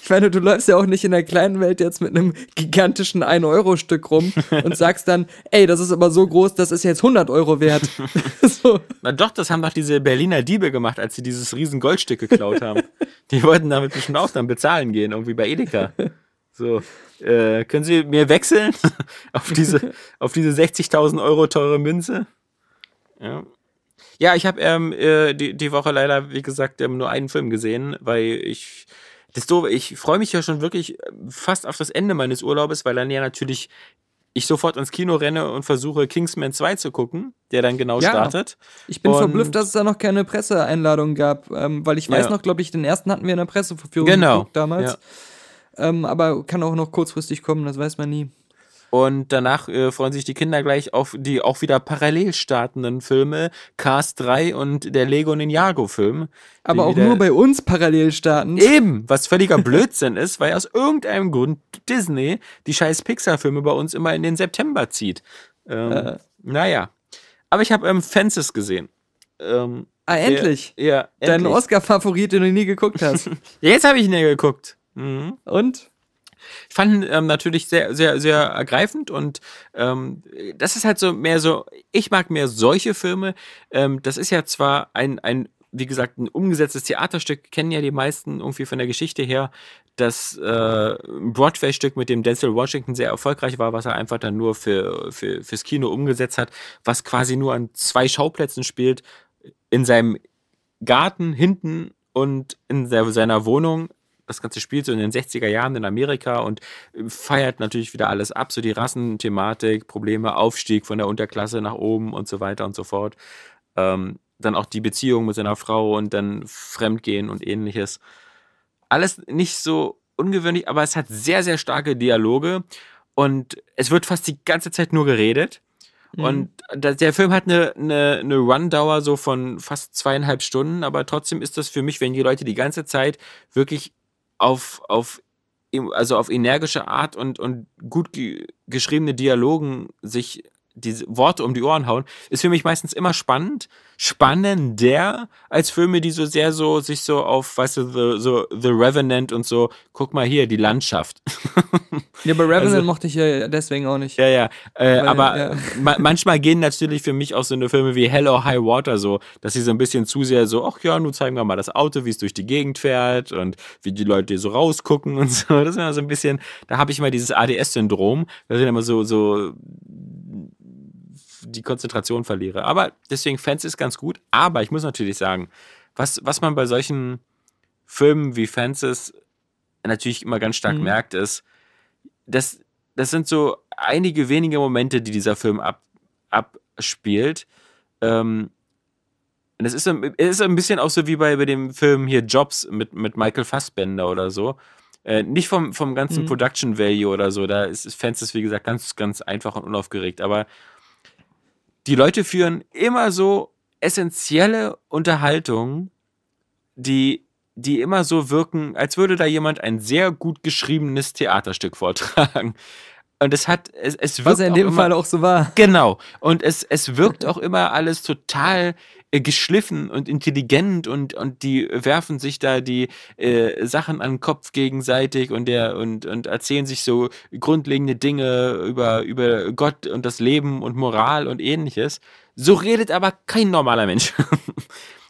Ich meine, du läufst ja auch nicht in der kleinen Welt jetzt mit einem gigantischen 1-Euro-Stück rum und sagst dann, ey, das ist aber so groß, das ist jetzt 100 Euro wert. so. Na doch, das haben doch diese Berliner Diebe gemacht, als sie dieses riesen Goldstück geklaut haben. Die wollten damit bestimmt auch dann bezahlen gehen, irgendwie bei Edeka. So, äh, können Sie mir wechseln auf diese, auf diese 60.000 Euro teure Münze? Ja. Ja, ich habe ähm, äh, die, die Woche leider, wie gesagt, ähm, nur einen Film gesehen, weil ich. Das doofe, ich freue mich ja schon wirklich äh, fast auf das Ende meines Urlaubes, weil dann ja natürlich ich sofort ins Kino renne und versuche, Kingsman 2 zu gucken, der dann genau Ja. startet. Ich bin Und- verblüfft, dass es da noch keine Presseeinladung gab, ähm, weil ich weiß Ja. noch, glaube ich, den ersten hatten wir in der Presseverführung Genau, damals. Ähm, aber kann auch noch kurzfristig kommen, das weiß man nie. Und danach äh, freuen sich die Kinder gleich auf die auch wieder parallel startenden Filme Cars 3 und der Lego Ninjago-Film. Aber auch nur bei uns parallel starten. Eben, was völliger Blödsinn ist, weil aus irgendeinem Grund Disney die scheiß Pixar-Filme bei uns immer in den September zieht. Ähm, Äh. Naja. Aber ich habe ähm, Fences gesehen. Ähm, Ah, endlich. Ja, Dein endlich. Oscar-Favorit, den du nie geguckt hast. Jetzt habe ich ihn ja geguckt. Mhm. Und? Ich fand ihn ähm, natürlich sehr, sehr, sehr ergreifend und ähm, das ist halt so mehr so, ich mag mehr solche Filme. Ähm, das ist ja zwar ein, ein, wie gesagt, ein umgesetztes Theaterstück, kennen ja die meisten irgendwie von der Geschichte her, das äh, Broadway-Stück mit dem Denzel Washington sehr erfolgreich war, was er einfach dann nur für, für, fürs Kino umgesetzt hat, was quasi nur an zwei Schauplätzen spielt, in seinem Garten hinten und in seiner Wohnung. Das Ganze spielt so in den 60er Jahren in Amerika und äh, feiert natürlich wieder alles ab, so die Rassenthematik, Probleme, Aufstieg von der Unterklasse nach oben und so weiter und so fort. Ähm, dann auch die Beziehung mit seiner Frau und dann Fremdgehen und ähnliches. Alles nicht so ungewöhnlich, aber es hat sehr, sehr starke Dialoge und es wird fast die ganze Zeit nur geredet. Und da- der Film hat eine, eine, eine Run-Dauer so von fast zweieinhalb Stunden, aber trotzdem ist das für mich, wenn die Leute die ganze Zeit wirklich auf, auf, also auf energische Art und, und gut ge geschriebene Dialogen sich diese Worte um die Ohren hauen, ist für mich meistens immer spannend, spannender als Filme, die so sehr so sich so auf, weißt du, the, so The Revenant und so, guck mal hier, die Landschaft. Ja, aber Revenant Also- mochte ich ja deswegen auch nicht. Ja, ja. Äh, Weil, aber ja. ma manchmal gehen natürlich für mich auch so eine Filme wie Hell or High Water so, dass sie so ein bisschen zu sehr so, ach ja, nun zeigen wir mal das Auto, wie es durch die Gegend fährt und wie die Leute so rausgucken und so. Das ist immer so ein bisschen, da habe ich mal dieses ADS-Syndrom, ich dann immer so, so die Konzentration verliere. Aber deswegen Fans ist ganz gut. Aber ich muss natürlich sagen, was, was man bei solchen Filmen wie Fences natürlich immer ganz stark Mhm. merkt, ist, das, das sind so einige wenige Momente, die dieser Film ab, abspielt. Ähm, und es ist, ist ein bisschen auch so wie bei, bei dem Film hier Jobs mit, mit Michael Fassbender oder so. Äh, nicht vom, vom ganzen Mhm. Production Value oder so. Da ist, ist Fences, wie gesagt, ganz, ganz einfach und unaufgeregt. Aber die Leute führen immer so essentielle Unterhaltungen, die, die immer so wirken, als würde da jemand ein sehr gut geschriebenes Theaterstück vortragen. Und es hat, es, es wirkt Was ja in dem immer, Fall auch so war. Genau. Und es, es wirkt auch immer alles total äh, geschliffen und intelligent und, und die werfen sich da die äh, Sachen an den Kopf gegenseitig und, der, und, und erzählen sich so grundlegende Dinge über, über Gott und das Leben und Moral und ähnliches. So redet aber kein normaler Mensch.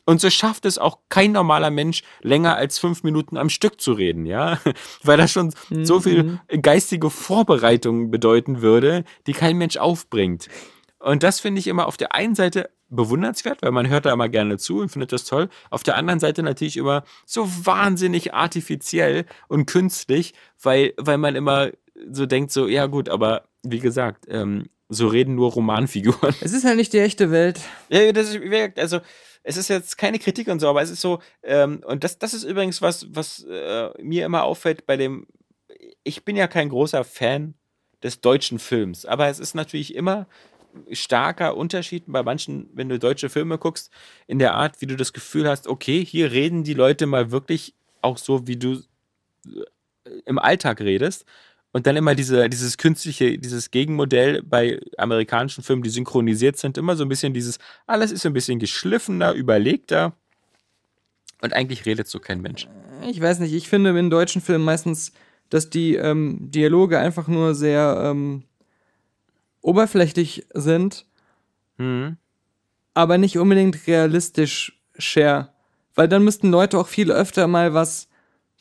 Und so schafft es auch kein normaler Mensch, länger als fünf Minuten am Stück zu reden, ja? Weil das schon so viel geistige Vorbereitung bedeuten würde, die kein Mensch aufbringt. Und das finde ich immer auf der einen Seite bewundernswert, weil man hört da immer gerne zu und findet das toll. Auf der anderen Seite natürlich immer so wahnsinnig artifiziell und künstlich, weil, weil man immer so denkt, so, ja gut, aber wie gesagt, ähm, so reden nur Romanfiguren. Es ist halt nicht die echte Welt. Ja, das ist, also es ist jetzt keine Kritik und so, aber es ist so, ähm, und das, das ist übrigens was, was äh, mir immer auffällt bei dem, ich bin ja kein großer Fan des deutschen Films, aber es ist natürlich immer starker Unterschied bei manchen, wenn du deutsche Filme guckst, in der Art, wie du das Gefühl hast, okay, hier reden die Leute mal wirklich auch so, wie du äh, im Alltag redest. Und dann immer diese, dieses künstliche, dieses Gegenmodell bei amerikanischen Filmen, die synchronisiert sind, immer so ein bisschen dieses, alles ist so ein bisschen geschliffener, überlegter. Und eigentlich redet so kein Mensch. Ich weiß nicht, ich finde in deutschen Filmen meistens, dass die ähm, Dialoge einfach nur sehr ähm, oberflächlich sind, Mhm. aber nicht unbedingt realistisch share. Weil dann müssten Leute auch viel öfter mal was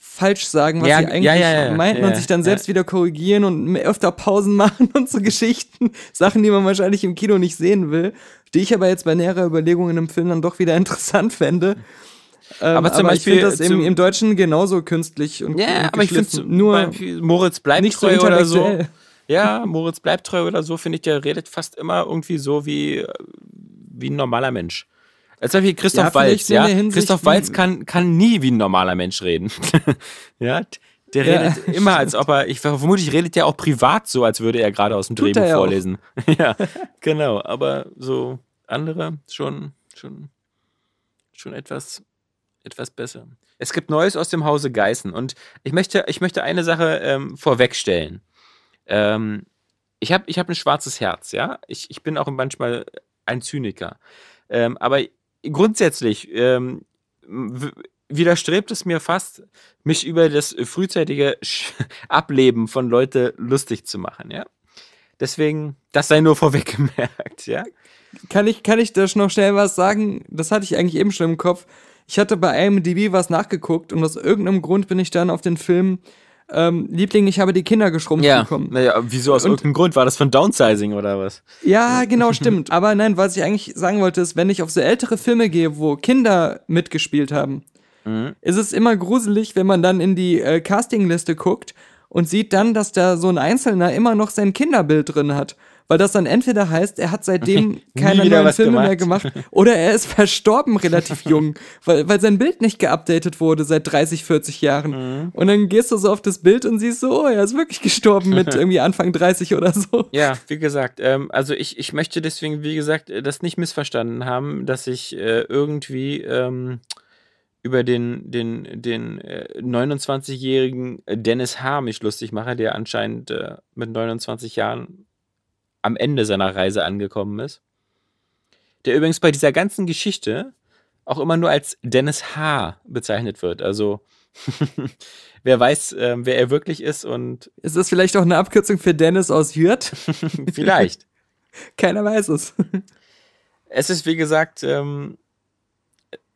falsch sagen, was Ja, sie eigentlich ja, ja, meinten und sich dann selbst wieder korrigieren und öfter Pausen machen und so Geschichten. Sachen, die man wahrscheinlich im Kino nicht sehen will, die ich aber jetzt bei näherer Überlegung in einem Film dann doch wieder interessant fände. Ähm, Aber zum Beispiel ich finde das im, im Deutschen genauso künstlich und, Ja, und aber ich finde nur Moritz bleibt nicht so treu oder so. Ja, Moritz bleibt treu oder so, finde ich, der redet fast immer irgendwie so wie, wie ein normaler Mensch. Als Beispiel Christoph Ja, Walz, ja. Christoph Walz kann, kann nie wie ein normaler Mensch reden. ja, der Ja, redet immer, als ob er, ich vermutlich redet der auch privat so, als würde er gerade aus dem Tut Drehbuch ja vorlesen. ja, genau, aber so andere schon, schon, schon etwas, etwas besser. Es gibt Neues aus dem Hause Geißen und ich möchte, ich möchte eine Sache ähm, vorwegstellen. Ähm, ich habe ich hab ein schwarzes Herz, ja. Ich, ich bin auch manchmal ein Zyniker. Ähm, aber grundsätzlich ähm, widerstrebt es mir fast, mich über das frühzeitige Ableben von Leute lustig zu machen, ja. Deswegen, das sei nur vorweg gemerkt, ja. Kann ich, kann ich da noch schnell was sagen? Das hatte ich eigentlich eben schon im Kopf. Ich hatte bei IMDb was nachgeguckt und aus irgendeinem Grund bin ich dann auf den Film ähm, Liebling, ich habe die Kinder geschrumpft gekommen. Naja, wieso aus Und- irgendeinem Grund? War das von Downsizing oder was? Ja, genau, stimmt. Aber nein, was ich eigentlich sagen wollte, ist, wenn ich auf so ältere Filme gehe, wo Kinder mitgespielt haben, Mhm. ist es immer gruselig, wenn man dann in die äh, Castingliste guckt und sieht dann, dass da so ein Einzelner immer noch sein Kinderbild drin hat. Weil das dann entweder heißt, er hat seitdem keine neuen Filme gemacht. mehr gemacht oder er ist verstorben relativ jung, weil, weil sein Bild nicht geupdatet wurde seit 30, 40 Jahren. Mhm. Und dann gehst du so auf das Bild und siehst so, oh, er ist wirklich gestorben mit irgendwie Anfang 30 oder so. Ja, wie gesagt, ähm, also ich, ich möchte deswegen, wie gesagt, äh, das nicht missverstanden haben, dass ich äh, irgendwie ähm, über den, den, den äh, 29-jährigen Dennis H. mich lustig mache, der anscheinend äh, mit 29 Jahren am Ende seiner Reise angekommen ist. Der übrigens bei dieser ganzen Geschichte auch immer nur als Dennis H. bezeichnet wird. Also wer weiß, ähm, wer er wirklich ist und Ist das vielleicht auch eine Abkürzung für Dennis aus Hürth? vielleicht. Keiner weiß es. es ist, wie gesagt, ähm,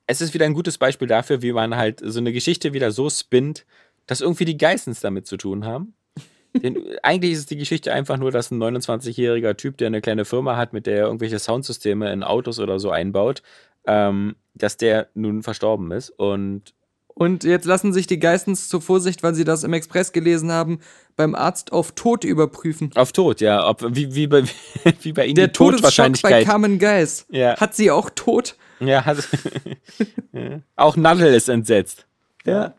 es ist wieder ein gutes Beispiel dafür, wie man halt so eine Geschichte wieder so spinnt, dass irgendwie die Geissens damit zu tun haben. Denn eigentlich ist die Geschichte einfach nur, dass ein 29-jähriger Typ, der eine kleine Firma hat, mit der er irgendwelche Soundsysteme in Autos oder so einbaut, ähm, dass der nun verstorben ist. Und Und jetzt lassen sich die Geistens zur Vorsicht, weil sie das im Express gelesen haben, beim Arzt auf Tod überprüfen. auf Tod, ja, ob, wie, wie, bei, wie bei Ihnen Der die Todesschock bei. Carmen Geis. Ja. Hat sie auch tot? Ja, hat, ja. Auch Nadel ist entsetzt. Ja.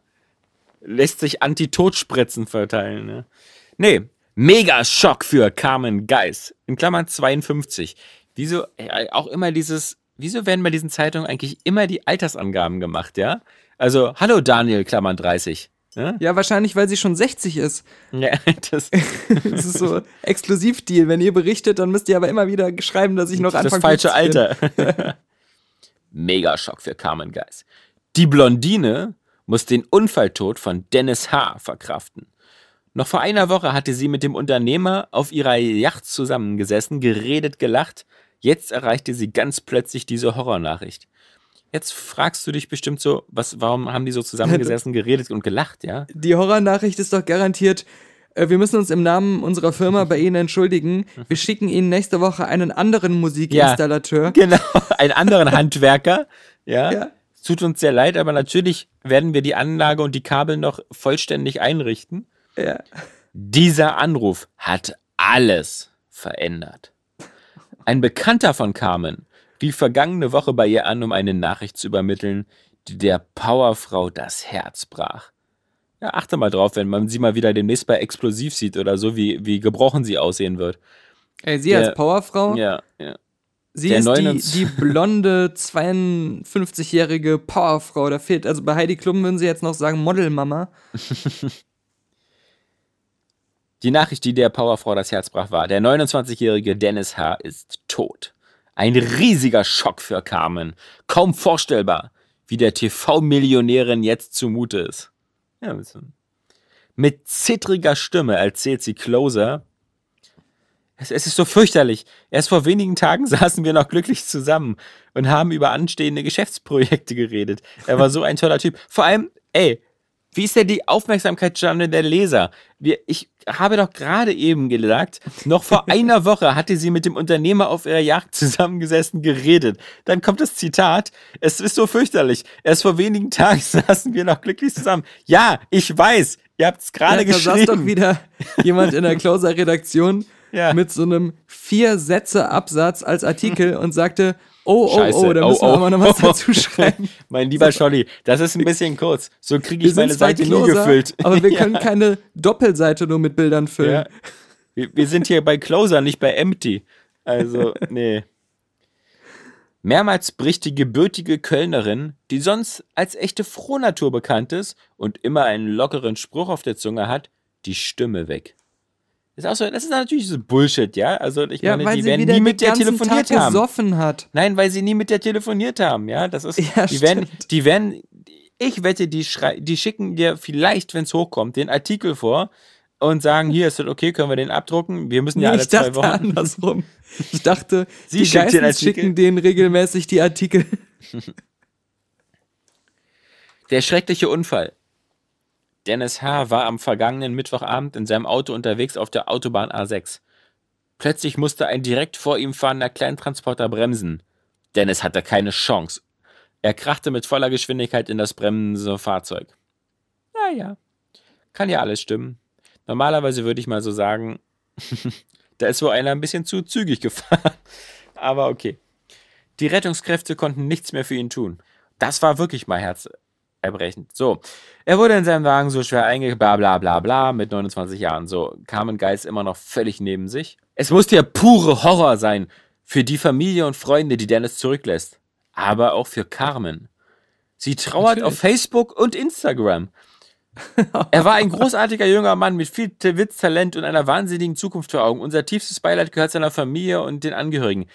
lässt sich Anti-Todspritzen verteilen. Ne? Nee, Mega-Schock für Carmen Geis. In Klammern 52. Wieso, äh, auch immer dieses, wieso werden bei diesen Zeitungen eigentlich immer die Altersangaben gemacht, ja? Also, hallo Daniel, Klammern 30. Ne? Ja, wahrscheinlich, weil sie schon 60 ist. Ja, das, Das ist so Exklusivdeal. Wenn ihr berichtet, dann müsst ihr aber immer wieder schreiben, dass ich noch das Anfang falsche 50 bin. Alter. Megaschock für Carmen Geis. Die Blondine muss den Unfalltod von Dennis H. verkraften. Noch vor einer Woche hatte sie mit dem Unternehmer auf ihrer Yacht zusammengesessen, geredet, gelacht. Jetzt erreichte sie ganz plötzlich diese Horrornachricht. Jetzt fragst du dich bestimmt so, was, warum haben die so zusammengesessen, geredet und gelacht, ja? Die Horrornachricht ist doch garantiert, äh, wir müssen uns im Namen unserer Firma bei Ihnen entschuldigen. Wir schicken Ihnen nächste Woche einen anderen Musikinstallateur. Genau, einen anderen Handwerker. Ja. Ja. Es tut uns sehr leid, aber natürlich werden wir die Anlage und die Kabel noch vollständig einrichten. Ja. Dieser Anruf hat alles verändert. Ein Bekannter von Carmen rief vergangene Woche bei ihr an, um eine Nachricht zu übermitteln, die der Powerfrau das Herz brach. Ja, achte mal drauf, wenn man sie mal wieder demnächst bei Explosiv sieht oder so, wie, wie gebrochen sie aussehen wird. Ey, sie Der- als Powerfrau, Ja, ja. sie der ist die, 29 die blonde 52-jährige Powerfrau. Da fehlt, also bei Heidi Klum würden sie jetzt noch sagen Modelmama. Die Nachricht, die der Powerfrau das Herz brach, war, der 29-jährige Dennis H. ist tot. Ein riesiger Schock für Carmen. Kaum vorstellbar, wie der TV-Millionärin jetzt zumute ist. Ja, ein bisschen. Mit zittriger Stimme erzählt sie Closer. Es, es ist so fürchterlich. Erst vor wenigen Tagen saßen wir noch glücklich zusammen und haben über anstehende Geschäftsprojekte geredet. Er war so ein toller Typ. Vor allem, ey, wie ist denn die Aufmerksamkeitsspanne der Leser? Wir, ich habe doch gerade eben gesagt, noch vor einer Woche hatte sie mit dem Unternehmer auf ihrer Yacht zusammengesessen, geredet. Dann kommt das Zitat, es ist so fürchterlich. Erst vor wenigen Tagen saßen wir noch glücklich zusammen. Ja, ich weiß, ihr habt es gerade Ja, da saß geschrieben. doch wieder jemand in der Closer-Redaktion Ja. mit so einem vier Sätze Absatz als Artikel und sagte, oh, oh, Scheiße. oh, da Oh, müssen wir oh. aber noch was dazu schreiben. mein lieber Scholli, das ist ein bisschen kurz. So kriege Wir ich meine Seite nie gefüllt. aber wir Ja. können keine Doppelseite nur mit Bildern füllen. Ja. Wir, wir sind hier bei Closer, nicht bei Empty. Also, nee. Mehrmals bricht die gebürtige Kölnerin, die sonst als echte Frohnatur bekannt ist und immer einen lockeren Spruch auf der Zunge hat, die Stimme weg. Ist auch so, das ist natürlich so Bullshit, ja? Also, ich Ja, meine, die werden nie den mit der telefoniert Tag haben. hat. Nein, weil sie nie mit der telefoniert haben, ja. Das ist, Ja, die werden, die werden, ich wette, die, schrei die schicken dir vielleicht, wenn es hochkommt, den Artikel vor und sagen, hier ist das okay, können wir den abdrucken? Wir müssen ja Nee, alle zwei Wochen. andersrum. Ich dachte, Sie die den Geistens Artikel. schicken denen regelmäßig die Artikel. Der schreckliche Unfall. Dennis H. war am vergangenen Mittwochabend in seinem Auto unterwegs auf der Autobahn A6. Plötzlich musste ein direkt vor ihm fahrender Kleintransporter bremsen. Dennis hatte keine Chance. Er krachte mit voller Geschwindigkeit in das bremsende Fahrzeug. Naja, kann ja alles stimmen. Normalerweise würde ich mal so sagen, da ist wohl einer ein bisschen zu zügig gefahren. Aber okay. Die Rettungskräfte konnten nichts mehr für ihn tun. Das war wirklich mal herzerbrechend. So, er wurde in seinem Wagen so schwer einge... bla bla bla bla mit 29 Jahren. So, Carmen Geist immer noch völlig neben sich. Es musste ja pure Horror sein für die Familie und Freunde, die Dennis zurücklässt. Aber auch für Carmen. Sie trauert auf Facebook und Instagram. Er war ein großartiger junger Mann mit viel Witz, Talent und einer wahnsinnigen Zukunft vor Augen. Unser tiefstes Beileid gehört seiner Familie und den Angehörigen.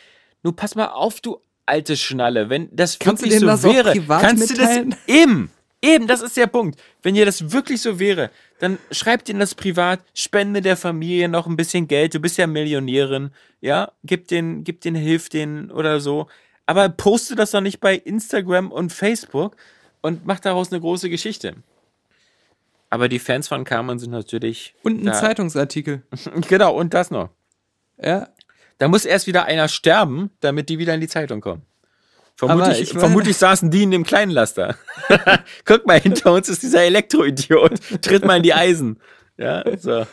Nun pass mal auf, du alte Schnalle. Wenn das Kannst wirklich so das wäre, kannst du das mitteilen? eben, eben, das ist der Punkt. Wenn ihr das wirklich so wäre, dann schreibt ihnen das privat, spende der Familie noch ein bisschen Geld. Du bist ja Millionärin, ja, gib den, gib den, hilf denen oder so. Aber poste das doch nicht bei Instagram und Facebook und mach daraus eine große Geschichte. Aber die Fans von Carmen sind natürlich. Und ein Zeitungsartikel. Genau, und das noch. Ja. Da muss erst wieder einer sterben, damit die wieder in die Zeitung kommen. Vermutlich, ich vermutlich saßen die in dem kleinen Laster. Guck mal, hinter uns ist dieser Elektroidiot. Tritt mal in die Eisen. Ja, so.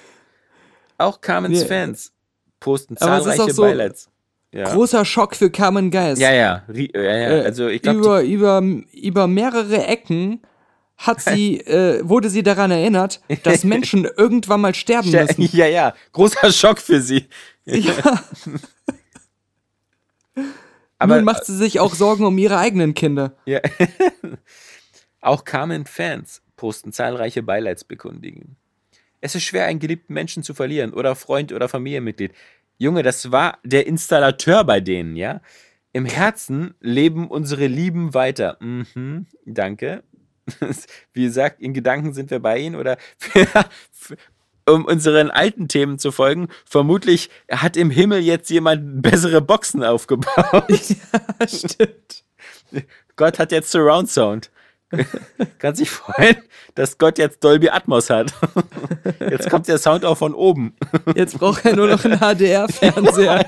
Auch Carmens Nee. Fans posten zahlreiche so- Beileids. Ja. Großer Schock für Carmen Geist. ja, ja, ja, ja. Äh, Also ich glaube, über, über, über mehrere Ecken hat sie, äh, wurde sie daran erinnert, dass Menschen irgendwann mal sterben müssen. ja, ja, großer Schock für sie. Ja. Aber Nun macht sie sich auch Sorgen um ihre eigenen Kinder. Ja. Auch Carmen-Fans posten zahlreiche Beileidsbekundungen. Es ist schwer, einen geliebten Menschen zu verlieren oder Freund oder Familienmitglied. Junge, das war der Installateur bei denen, ja? Im Herzen leben unsere Lieben weiter. Mhm, danke. Wie gesagt, in Gedanken sind wir bei ihnen oder um unseren alten Themen zu folgen, vermutlich hat im Himmel jetzt jemand bessere Boxen aufgebaut. Ja, stimmt. Gott hat jetzt Surround Sound. Kannst dich freuen, dass Gott jetzt Dolby Atmos hat. Jetzt kommt der Sound auch von oben. Jetzt braucht er nur noch einen HDR-Fernseher.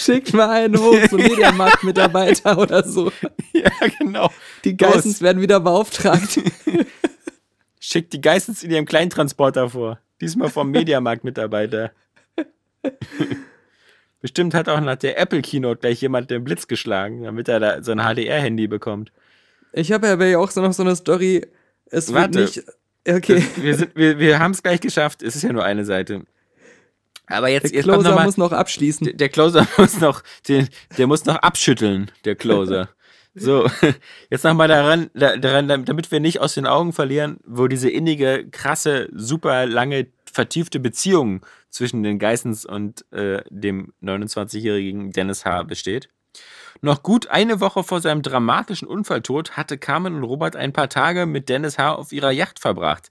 Schickt mal einen hoch, so Mediamarkt-Mitarbeiter oder so. Ja, genau. Die Geissens werden wieder beauftragt. Schickt die Geistens in ihrem Kleintransporter vor. Diesmal vom Mediamarkt-Mitarbeiter. Bestimmt hat auch nach der Apple Keynote gleich jemand den Blitz geschlagen, damit er da so ein HDR-Handy bekommt. Ich habe ja auch so noch so eine Story. Es wird Warte. nicht. Okay. Wir, sind- wir, wir haben es gleich geschafft. Es ist ja nur eine Seite. Aber jetzt, Der jetzt Closer mal, muss noch abschließen. Der, der Closer muss noch, den, der muss noch abschütteln, der Closer. So, jetzt nochmal daran, da- daran, damit wir nicht aus den Augen verlieren, wo diese innige, krasse, super lange vertiefte Beziehung zwischen den Geissens und äh, dem 29-jährigen Dennis H. besteht. Noch gut eine Woche vor seinem dramatischen Unfalltod hatte Carmen und Robert ein paar Tage mit Dennis H. auf ihrer Yacht verbracht.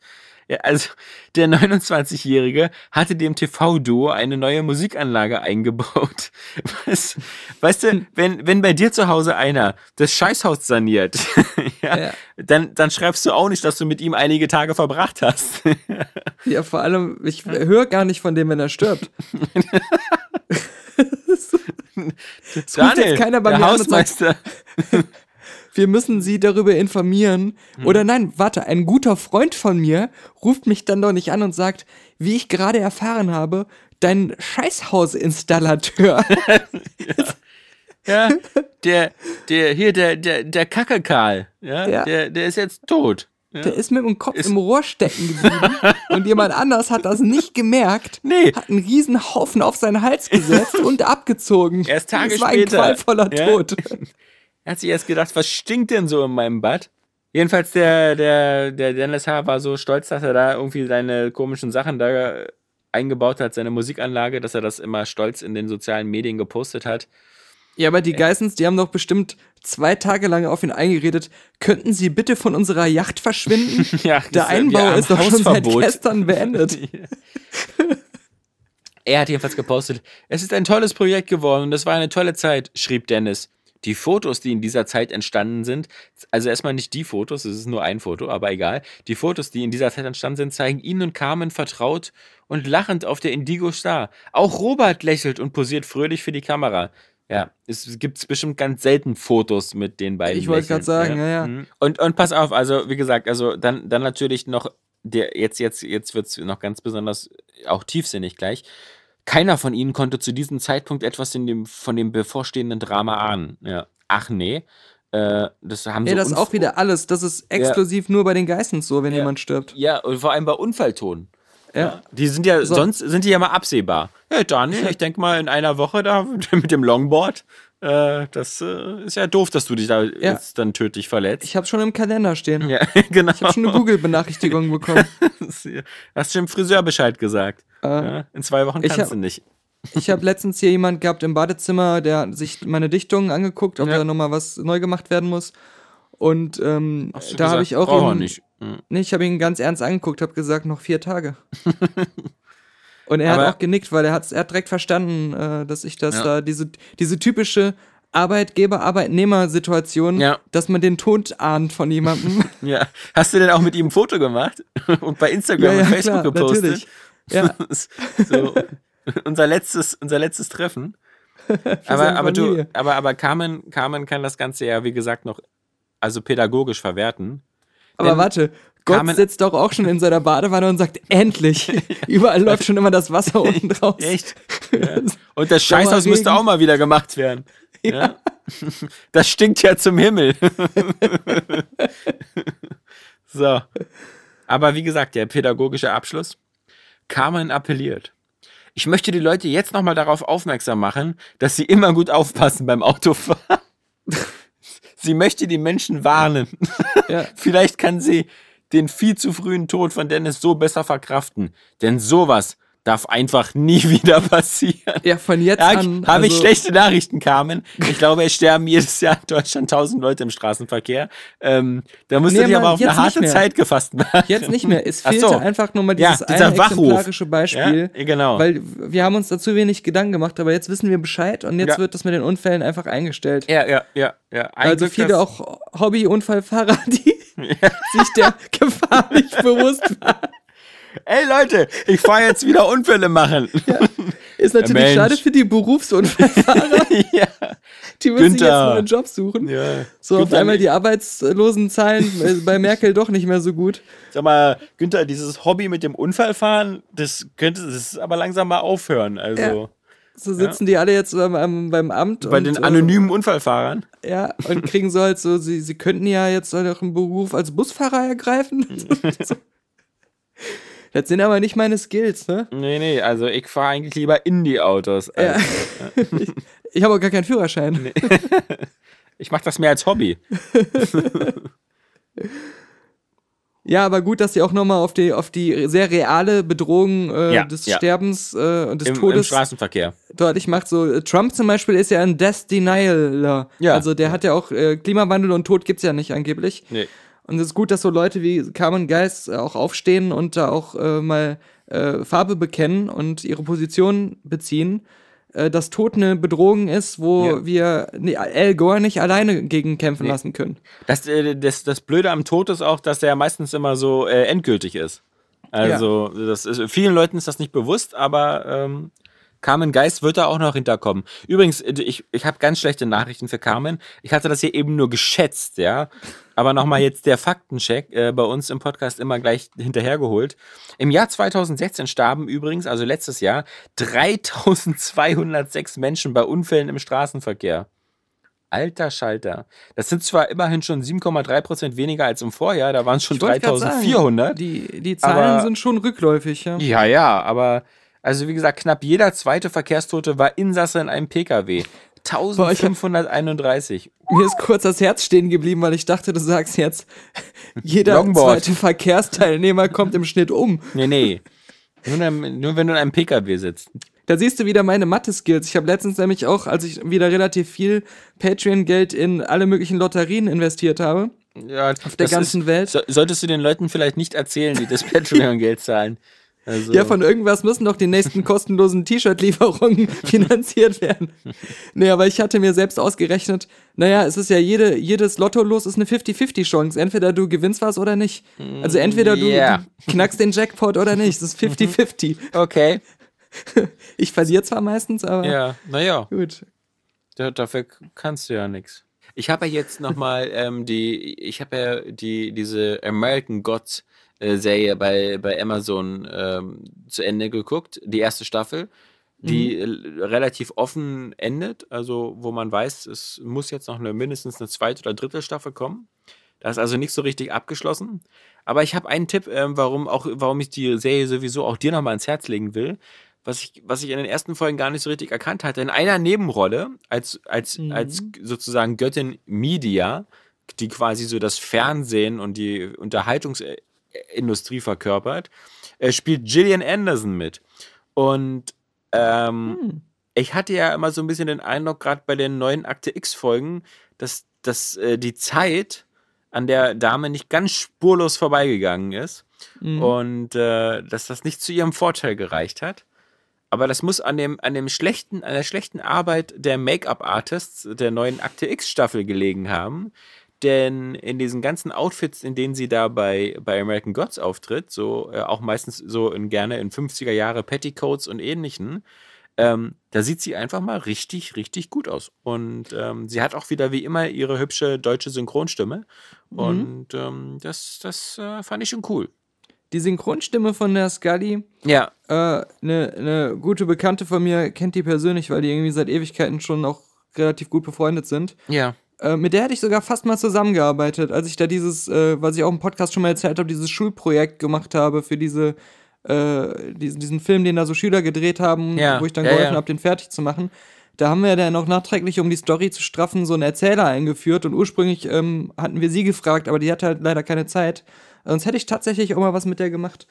Also der 29-Jährige hatte dem TV-Duo eine neue Musikanlage eingebaut. Was, weißt du, wenn, wenn bei dir zu Hause einer das Scheißhaus saniert, ja, Ja. Dann, dann schreibst du auch nicht, dass du mit ihm einige Tage verbracht hast. Ja, vor allem, ich höre gar nicht von dem, wenn er stirbt. Es ruft jetzt keiner bei der mir an Hausmeister. Wir müssen sie darüber informieren. Hm. Oder nein, warte, ein guter Freund von mir ruft mich dann doch nicht an und sagt, wie ich gerade erfahren habe, dein Scheißhausinstallateur. Ja, der, der, hier, der, der, der Kacke-Karl, ja, Ja. Der, der ist jetzt tot. Ja. Der ist mit dem Kopf im Rohr stecken geblieben und jemand anders hat das nicht gemerkt. Nee. Hat einen riesen Haufen auf seinen Hals gesetzt und abgezogen. Erst Tage das war später. ein qualvoller Ja. Tod. Er hat sich erst gedacht, was stinkt denn so in meinem Bad? Jedenfalls der, der, der Dennis H. war so stolz, dass er da irgendwie seine komischen Sachen da eingebaut hat, seine Musikanlage, dass er das immer stolz in den sozialen Medien gepostet hat. Ja, aber die Geissens, die haben doch bestimmt zwei Tage lang auf ihn eingeredet. Könnten Sie bitte von unserer Yacht verschwinden? Ja, Der Einbau ist doch schon seit gestern beendet. Er hat jedenfalls gepostet, es ist ein tolles Projekt geworden und es war eine tolle Zeit, schrieb Dennis. Die Fotos, die in dieser Zeit entstanden sind, also erstmal nicht die Fotos, es ist nur ein Foto, aber egal. Die Fotos, die in dieser Zeit entstanden sind, zeigen ihn und Carmen vertraut und lachend auf der Indigo Star. Auch Robert lächelt und posiert fröhlich für die Kamera. Ja, es gibt bestimmt ganz selten Fotos mit den beiden. Ich wollte grad sagen, ja, ja. Mhm. Und, und pass auf, also wie gesagt, also dann, dann natürlich noch, der, jetzt, jetzt, jetzt wird es noch ganz besonders auch tiefsinnig gleich. Keiner von ihnen konnte zu diesem Zeitpunkt etwas in dem, von dem bevorstehenden Drama ahnen. Ja. Ach nee. Äh, das haben Ja, so das ist auch wieder alles. Das ist exklusiv nur bei den Geissens so, wenn Ja. jemand stirbt. Ja, und vor allem bei Unfallton. Ja. Die sind ja, So. sonst sind die ja mal absehbar. Ja, Daniel, ich denke mal in einer Woche da mit dem Longboard. Äh, das äh, ist ja doof, dass du dich da jetzt dann tödlich verletzt. Ich habe schon im Kalender stehen. ja, genau. Ich habe schon eine Google-Benachrichtigung bekommen. Hast schon dem Friseur Bescheid gesagt. ja, in zwei Wochen Äh, kannst hab- du nicht. Ich habe letztens hier jemand gehabt im Badezimmer, der sich meine Dichtungen angeguckt, ob Ja. da nochmal was neu gemacht werden muss. Und ähm, du da habe ich auch ihn, nicht. Mhm. Nee, ich habe ihn ganz ernst angeguckt, habe gesagt, noch vier Tage. Und er Aber- hat auch genickt, weil er, hat's, er hat direkt verstanden, äh, dass ich das Ja. da, diese, diese typische Arbeitgeber-Arbeitnehmer-Situation, Ja. dass man den Tod ahnt von jemandem. Ja. Hast du denn auch mit ihm ein Foto gemacht und bei Instagram Ja, und Facebook klar, gepostet? natürlich. Ja. so, unser letztes, unser letztes Treffen. aber, aber du, aber, aber Carmen, Carmen kann das Ganze ja, wie gesagt, noch also pädagogisch verwerten. Aber Denn warte, Gott sitzt doch auch schon in seiner Badewanne und sagt, endlich! Überall läuft schon immer das Wasser unten raus. Echt? Ja. Und das Scheißhaus müsste auch mal wieder gemacht werden. Ja. Das stinkt ja zum Himmel. so. Aber wie gesagt, der pädagogische Abschluss. Carmen appelliert. Ich möchte die Leute jetzt nochmal darauf aufmerksam machen, dass sie immer gut aufpassen beim Autofahren. Sie möchte die Menschen warnen. Ja. Vielleicht kann sie den viel zu frühen Tod von Dennis so besser verkraften. Denn sowas darf einfach nie wieder passieren. Ja, von jetzt Ja, an. habe ich also- schlechte Nachrichten, Carmen. Ich glaube, es sterben jedes Jahr in Deutschland tausend Leute im Straßenverkehr. Ähm, da musst Nee, du dich aber auf eine harte. Zeit gefasst machen. Jetzt nicht mehr. Es fehlte so. einfach nur mal Ja, dieses dieser eine Wachruf. exemplarische Beispiel. Ja, genau. Weil wir haben uns da zu wenig Gedanken gemacht, aber jetzt wissen wir Bescheid und jetzt Ja. wird das mit den Unfällen einfach eingestellt. Ja, ja, ja, ja. Ein also Glück, viele auch Hobby-Unfallfahrer, die sich der Gefahr nicht bewusst waren. Ey Leute, ich fahre jetzt wieder Unfälle machen. Ist natürlich schade für die Berufsunfallfahrer, ja. die müssen sich jetzt Günther. neuen Job suchen. ja. So auf Günther, einmal die Arbeitslosenzahlen bei Merkel doch nicht mehr so gut. Sag mal, Günther, dieses Hobby mit dem Unfallfahren, das könnte das ist aber langsam mal aufhören. Also Ja. So sitzen die alle jetzt beim, beim, Amt bei und, den äh, anonymen Unfallfahrern. Ja, und kriegen so halt so, sie, sie könnten ja jetzt halt auch einen Beruf als Busfahrer ergreifen. Das sind aber nicht meine Skills, ne? Nee, nee, also ich fahre eigentlich lieber in die Autos. Ja. Ich, ich habe auch gar keinen Führerschein. Ich mache das mehr als Hobby. Ja, aber gut, dass sie auch nochmal auf die, auf die sehr reale Bedrohung äh, Ja, des ja. Sterbens äh, und des Im, Im Todes Straßenverkehr. deutlich macht. So, äh, Trump zum Beispiel ist ja ein Death Denialer. Ja. Also der hat ja auch, äh, Klimawandel und Tod gibt's ja nicht angeblich. Nee. Und es ist gut, dass so Leute wie Carmen Geist äh, auch aufstehen und da auch äh, mal Farbe bekennen und ihre Position beziehen, äh, dass Tod eine Bedrohung ist, wo Ja. wir nee, Al Gore nicht alleine gegen kämpfen lassen können. Das, äh, das, das Blöde am Tod ist auch, dass der meistens immer so äh, endgültig ist. Also, das ist, vielen Leuten ist das nicht bewusst, aber ähm, Carmen Geist wird da auch noch hinterkommen. Übrigens, äh, ich, ich habe ganz schlechte Nachrichten für Carmen. Ich hatte das hier eben nur geschätzt, ja. Aber nochmal jetzt der Faktencheck äh, bei uns im Podcast immer gleich hinterhergeholt. Im Jahr 2016 starben übrigens, also letztes Jahr, 3206 Menschen bei Unfällen im Straßenverkehr. Alter Schalter. Das sind zwar immerhin schon 7,3 Prozent weniger als im Vorjahr, da waren es schon Ich wollte grad sagen, 3400. Die, die Zahlen Aber- sind schon rückläufig, ja. Ja, ja, aber also wie gesagt, knapp jeder zweite Verkehrstote war Insasse in einem Pkw. 1531. Mir ist kurz das Herz stehen geblieben, weil ich dachte, du sagst jetzt, jeder Longboard. zweite Verkehrsteilnehmer kommt im Schnitt um. Nee, nee. Nur, nur wenn du in einem Pkw sitzt. Da siehst du wieder meine Mathe-Skills. Ich habe letztens nämlich auch, als ich wieder relativ viel Patreon-Geld in alle möglichen Lotterien investiert habe, Ja, auf der ganzen Welt. So, solltest du den Leuten vielleicht nicht erzählen, die das Patreon-Geld zahlen. Also, Ja, von irgendwas müssen doch die nächsten kostenlosen T-Shirt-Lieferungen finanziert werden. Nee, aber ich hatte mir selbst ausgerechnet, naja, es ist ja jede, jedes Lotto-Los ist eine 50-50-Chance. Entweder du gewinnst was oder nicht. Also entweder du, yeah. du knackst den Jackpot oder nicht. Es ist 50-50. okay. Ich verliere zwar meistens, aber Ja, naja. gut. Da, dafür kannst du ja nichts. Ich habe ja jetzt nochmal ähm, die, ich habe ja die, diese American Gods äh, Serie bei, bei Amazon ähm, zu Ende geguckt, die erste Staffel, die äh, relativ offen endet, also wo man weiß, es muss jetzt noch eine, mindestens eine zweite oder dritte Staffel kommen. Da ist also nicht so richtig abgeschlossen. Aber ich habe einen Tipp, ähm, warum, auch, warum ich die Serie sowieso auch dir nochmal ans Herz legen will. Was ich, was ich in den ersten Folgen gar nicht so richtig erkannt hatte. In einer Nebenrolle, als, als, als sozusagen Göttin Media, die quasi so das Fernsehen und die Unterhaltungsindustrie verkörpert, äh, spielt Gillian Anderson mit. Und ähm, ich hatte ja immer so ein bisschen den Eindruck, gerade bei den neuen Akte X-Folgen, dass, dass äh, die Zeit an der Dame nicht ganz spurlos vorbeigegangen ist und äh, dass das nicht zu ihrem Vorteil gereicht hat. Aber das muss an dem, an dem schlechten, an der schlechten Arbeit der Make-up-Artists der neuen Akte X-Staffel gelegen haben. Denn in diesen ganzen Outfits, in denen sie da bei, bei American Gods auftritt, so äh, auch meistens so in, gerne in 50er Jahre Petticoats und ähnlichen, ähm, da sieht sie einfach mal richtig, richtig gut aus. Und ähm, sie hat auch wieder wie immer ihre hübsche deutsche Synchronstimme. Und ähm, das, das äh, fand ich schon cool. Die Synchronstimme von der Scully, Ja, eine ne ne gute Bekannte von mir kennt die persönlich, weil die irgendwie seit Ewigkeiten schon auch relativ gut befreundet sind. ja. Äh, mit der hätte ich sogar fast mal zusammengearbeitet, als ich da dieses, äh, was ich auch im Podcast schon mal erzählt habe, dieses Schulprojekt gemacht habe für diese, äh, diesen, diesen Film, den da so Schüler gedreht haben, Ja, wo ich dann ja, geholfen ja. habe, den fertig zu machen. Da haben wir dann auch nachträglich, um die Story zu straffen, so einen Erzähler eingeführt und ursprünglich ähm, hatten wir sie gefragt, aber die hatte halt leider keine Zeit. Sonst hätte ich tatsächlich auch mal was mit der gemacht.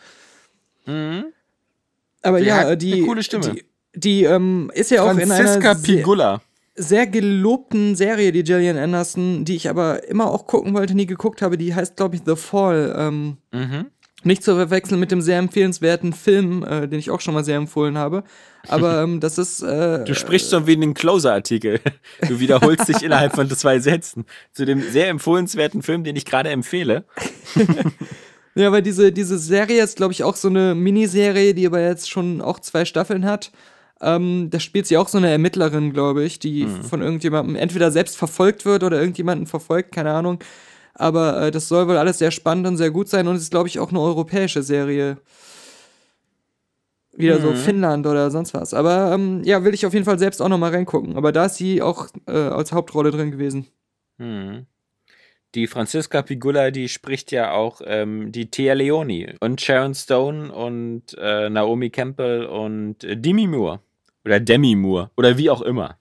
Aber Die ja, die, coole Stimme. die, die ähm, ist ja auch in Franziska einer sehr- Pigula. sehr gelobten Serie, die Gillian Anderson, die ich aber immer auch gucken wollte, nie geguckt habe, die heißt, glaube ich, The Fall. Ähm, Mhm. Nicht zu verwechseln mit dem sehr empfehlenswerten Film, äh, den ich auch schon mal sehr empfohlen habe. Aber ähm, das ist. Äh, Du sprichst so wie in den Closer-Artikel. Du wiederholst dich innerhalb von zwei Sätzen zu dem sehr empfohlenswerten Film, den ich gerade empfehle. Ja, weil diese, diese Serie ist, glaube ich, auch so eine Miniserie, die aber jetzt schon auch zwei Staffeln hat. Ähm, da spielt sie auch so eine Ermittlerin, glaube ich, die von irgendjemandem entweder selbst verfolgt wird oder irgendjemanden verfolgt, keine Ahnung. Aber äh, das soll wohl alles sehr spannend und sehr gut sein und ist, glaube ich, auch eine europäische Serie. Wieder so Finnland oder sonst was. Aber ähm, ja, will ich auf jeden Fall selbst auch noch mal reingucken. Aber da ist sie auch äh, als Hauptrolle drin gewesen. Hm. Die Franziska Pigula, die spricht ja auch ähm, die Thea Leoni und Sharon Stone und äh, Naomi Campbell und äh, Demi Moore. Oder Demi Moore. Oder wie auch immer.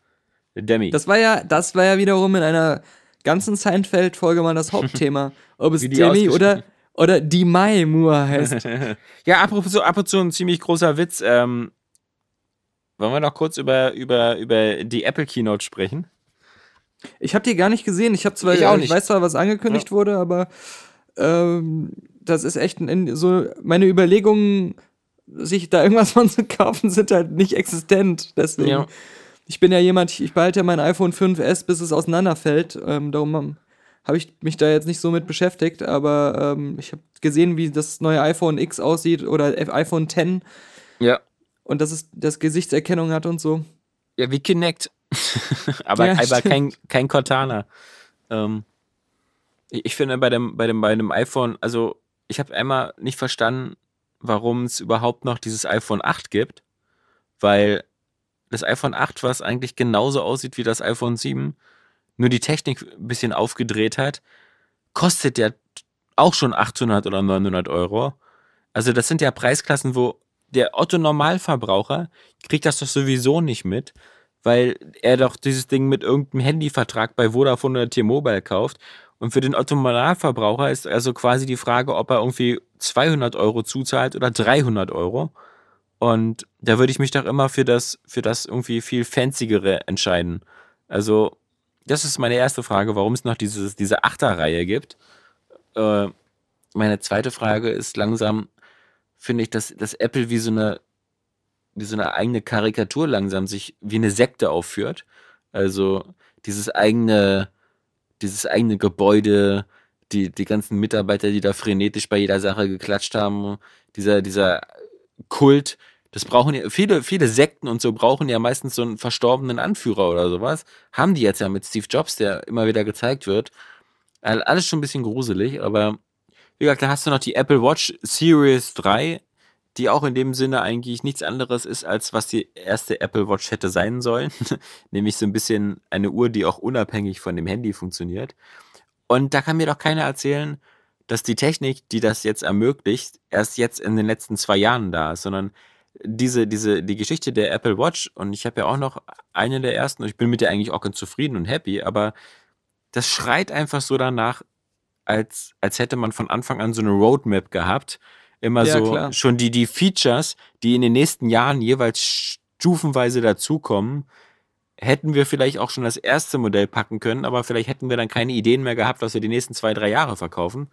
Demi. Das war ja, das war ja wiederum in einer ganzen Seinfeld-Folge mal das Hauptthema. Ob es Demi oder, Oder die Mai Moore heißt. Ja, apropos ab und zu ein ziemlich großer Witz. Ähm, wollen wir noch kurz über, über, über die Apple Keynote sprechen? Ich habe die gar nicht gesehen. Ich habe zwar, Ich auch ich nicht. weiß zwar, was angekündigt wurde, aber ähm, das ist echt ein, so meine Überlegungen, sich da irgendwas von zu kaufen, sind halt nicht existent. Deswegen. Ja. Ich bin ja jemand, ich, ich behalte ja mein iPhone 5S, bis es auseinanderfällt. Ähm, darum habe ich mich da jetzt nicht so mit beschäftigt, aber ähm, ich habe gesehen, wie das neue iPhone X aussieht oder F- iPhone 10 Ja. und dass es das Gesichtserkennung hat und so. Ja, wie Kinect. aber Ja, aber kein, kein Cortana. Ähm, ich, ich finde bei dem, bei, dem, bei dem iPhone, also ich habe einmal nicht verstanden, warum es überhaupt noch dieses iPhone 8 gibt, weil das iPhone 8, was eigentlich genauso aussieht wie das iPhone 7, nur die Technik ein bisschen aufgedreht hat, kostet ja auch schon 800 oder 900 Euro. Also das sind ja Preisklassen, wo der Otto-Normalverbraucher kriegt das doch sowieso nicht mit, weil er doch dieses Ding mit irgendeinem Handyvertrag bei Vodafone oder T-Mobile kauft. Und für den Otto-Normalverbraucher ist also quasi die Frage, ob er irgendwie 200 Euro zuzahlt oder 300 Euro. Und da würde ich mich doch immer für das, für das irgendwie viel fanzigere entscheiden. Also, das ist meine erste Frage, warum es noch dieses, diese Achterreihe gibt. Äh, meine zweite Frage ist langsam, finde ich, dass, dass Apple wie so eine wie so eine eigene Karikatur langsam sich wie eine Sekte aufführt. Also dieses eigene, dieses eigene Gebäude, die, die ganzen Mitarbeiter, die da frenetisch bei jeder Sache geklatscht haben, dieser, dieser Kult, das brauchen ja, viele, viele Sekten und so brauchen ja meistens so einen verstorbenen Anführer oder sowas. Haben die jetzt ja mit Steve Jobs, der immer wieder gezeigt wird. All- Alles schon ein bisschen gruselig, aber wie gesagt, da hast du noch die Apple Watch Series 3, die auch in dem Sinne eigentlich nichts anderes ist, als was die erste Apple Watch hätte sein sollen. Nämlich so ein bisschen eine Uhr, die auch unabhängig von dem Handy funktioniert. Und da kann mir doch keiner erzählen, dass die Technik, die das jetzt ermöglicht, erst jetzt in den letzten zwei Jahren da ist, sondern diese, diese, die Geschichte der Apple Watch, und ich habe ja auch noch eine der ersten, und ich bin mit der eigentlich auch ganz zufrieden und happy, aber das schreit einfach so danach, als, als hätte man von Anfang an so eine Roadmap gehabt. Immer Ja, so klar. schon die, die Features, die in den nächsten Jahren jeweils stufenweise dazukommen, hätten wir vielleicht auch schon das erste Modell packen können, aber vielleicht hätten wir dann keine Ideen mehr gehabt, was wir die nächsten zwei, drei Jahre verkaufen.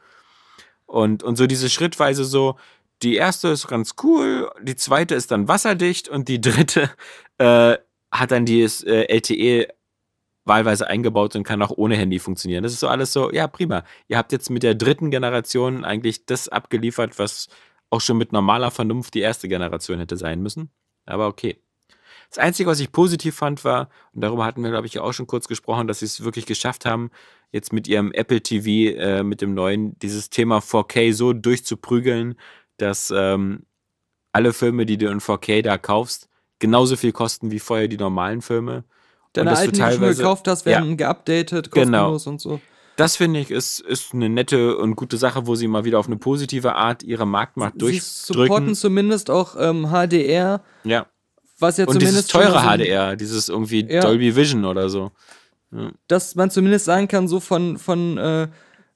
Und, und so diese schrittweise so, die erste ist ganz cool, die zweite ist dann wasserdicht und die dritte äh, hat dann dieses äh, LTE wahlweise eingebaut und kann auch ohne Handy funktionieren. Das ist so alles so, ja, prima. Ihr habt jetzt mit der dritten Generation eigentlich das abgeliefert, was auch schon mit normaler Vernunft die erste Generation hätte sein müssen. Aber okay. Das Einzige, was ich positiv fand, war, und darüber hatten wir, glaube ich, ja auch schon kurz gesprochen, dass sie es wirklich geschafft haben, jetzt mit ihrem Apple TV, äh, mit dem neuen, dieses Thema 4K so durchzuprügeln, dass ähm, alle Filme, die du in 4K da kaufst, genauso viel kosten wie vorher die normalen Filme. Deine du alten, die du teilweise- gekauft hast, werden geupdatet, Genau. kostenlos und so. Das finde ich ist, ist eine nette und gute Sache, wo sie mal wieder auf eine positive Art ihre Marktmacht Sie supporten durchdrücken. zumindest auch ähm, HDR, Ja. Was ja Und dieses zumindest schon teure so HDR, dieses irgendwie Ja. Dolby Vision oder so. dass man zumindest sagen kann, so von, von, äh,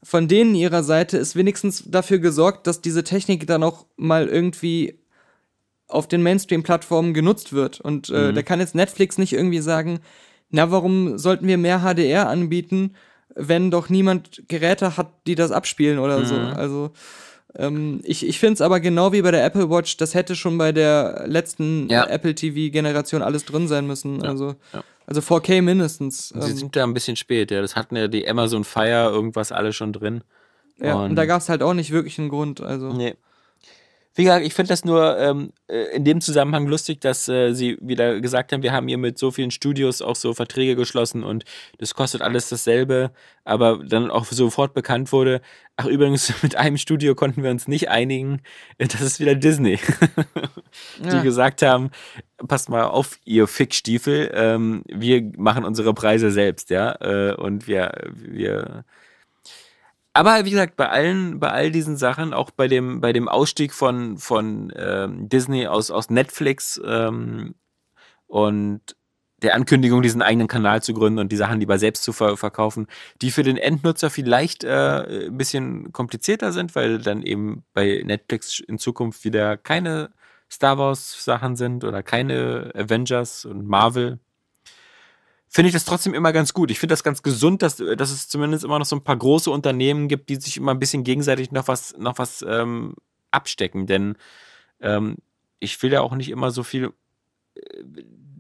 von denen ihrer Seite ist wenigstens dafür gesorgt, dass diese Technik dann auch mal irgendwie auf den Mainstream-Plattformen genutzt wird. Und Mhm. äh, da kann jetzt Netflix nicht irgendwie sagen, na, warum sollten wir mehr HDR anbieten, wenn doch niemand Geräte hat, die das abspielen oder so. Mhm. Also ähm, ich, ich finde es aber genau wie bei der Apple Watch, das hätte schon bei der letzten Ja. Apple TV-Generation alles drin sein müssen. Also, ja. also 4K mindestens. Sie Ähm, sind da ein bisschen spät, ja. Das hatten ja die Amazon Fire irgendwas alle schon drin. Ja, und, Und- da gab es halt auch nicht wirklich einen Grund. Also. Nee. Wie gesagt, ich finde das nur ähm, äh, in dem Zusammenhang lustig, dass äh, sie wieder gesagt haben, wir haben hier mit so vielen Studios auch so Verträge geschlossen und das kostet alles dasselbe, aber dann auch sofort bekannt wurde, ach übrigens, mit einem Studio konnten wir uns nicht einigen, das ist wieder Disney. Die Ja. gesagt haben, passt mal auf, ihr Fickstiefel, ähm, wir machen unsere Preise selbst, ja, äh, und wir, wir aber wie gesagt, bei allen, bei all diesen Sachen, auch bei dem, bei dem Ausstieg von, von ähm, Disney aus, aus Netflix ähm, und der Ankündigung, diesen eigenen Kanal zu gründen und die Sachen lieber selbst zu ver verkaufen, die für den Endnutzer vielleicht äh, ein bisschen komplizierter sind, weil dann eben bei Netflix in Zukunft wieder keine Star Wars Sachen sind oder keine Avengers und Marvel. Finde ich das trotzdem immer ganz gut. Ich finde das ganz gesund, dass, dass es zumindest immer noch so ein paar große Unternehmen gibt, die sich immer ein bisschen gegenseitig noch was, noch was ähm, abstecken. Denn ähm, ich will ja auch nicht immer so viel äh,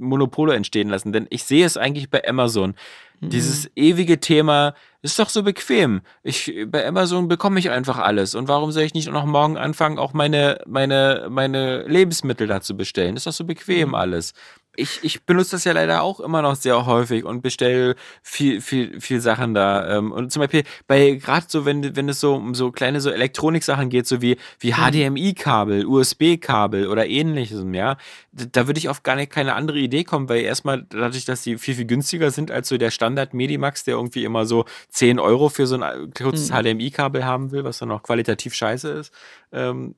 Monopole entstehen lassen, denn ich sehe es eigentlich bei Amazon. Mhm. Dieses ewige Thema ist doch so bequem. Ich, bei Amazon bekomme ich einfach alles. Und warum soll ich nicht noch morgen anfangen, auch meine, meine, meine Lebensmittel da zu bestellen? Ist doch so bequem Mhm. alles. Ich, ich benutze das ja leider auch immer noch sehr häufig und bestelle viel, viel, viel Sachen da. Ähm, Und zum Beispiel bei gerade so, wenn, wenn es so um so kleine so Elektroniksachen geht, so wie, wie HDMI-Kabel, USB-Kabel oder ähnliches, ja, da würde ich auf gar nicht keine andere Idee kommen, weil erstmal dadurch, dass die viel, viel günstiger sind als so der Standard Medimax, der irgendwie immer so 10 Euro für so ein äh, kurzes HDMI-Kabel haben will, was dann auch qualitativ scheiße ist. Ähm,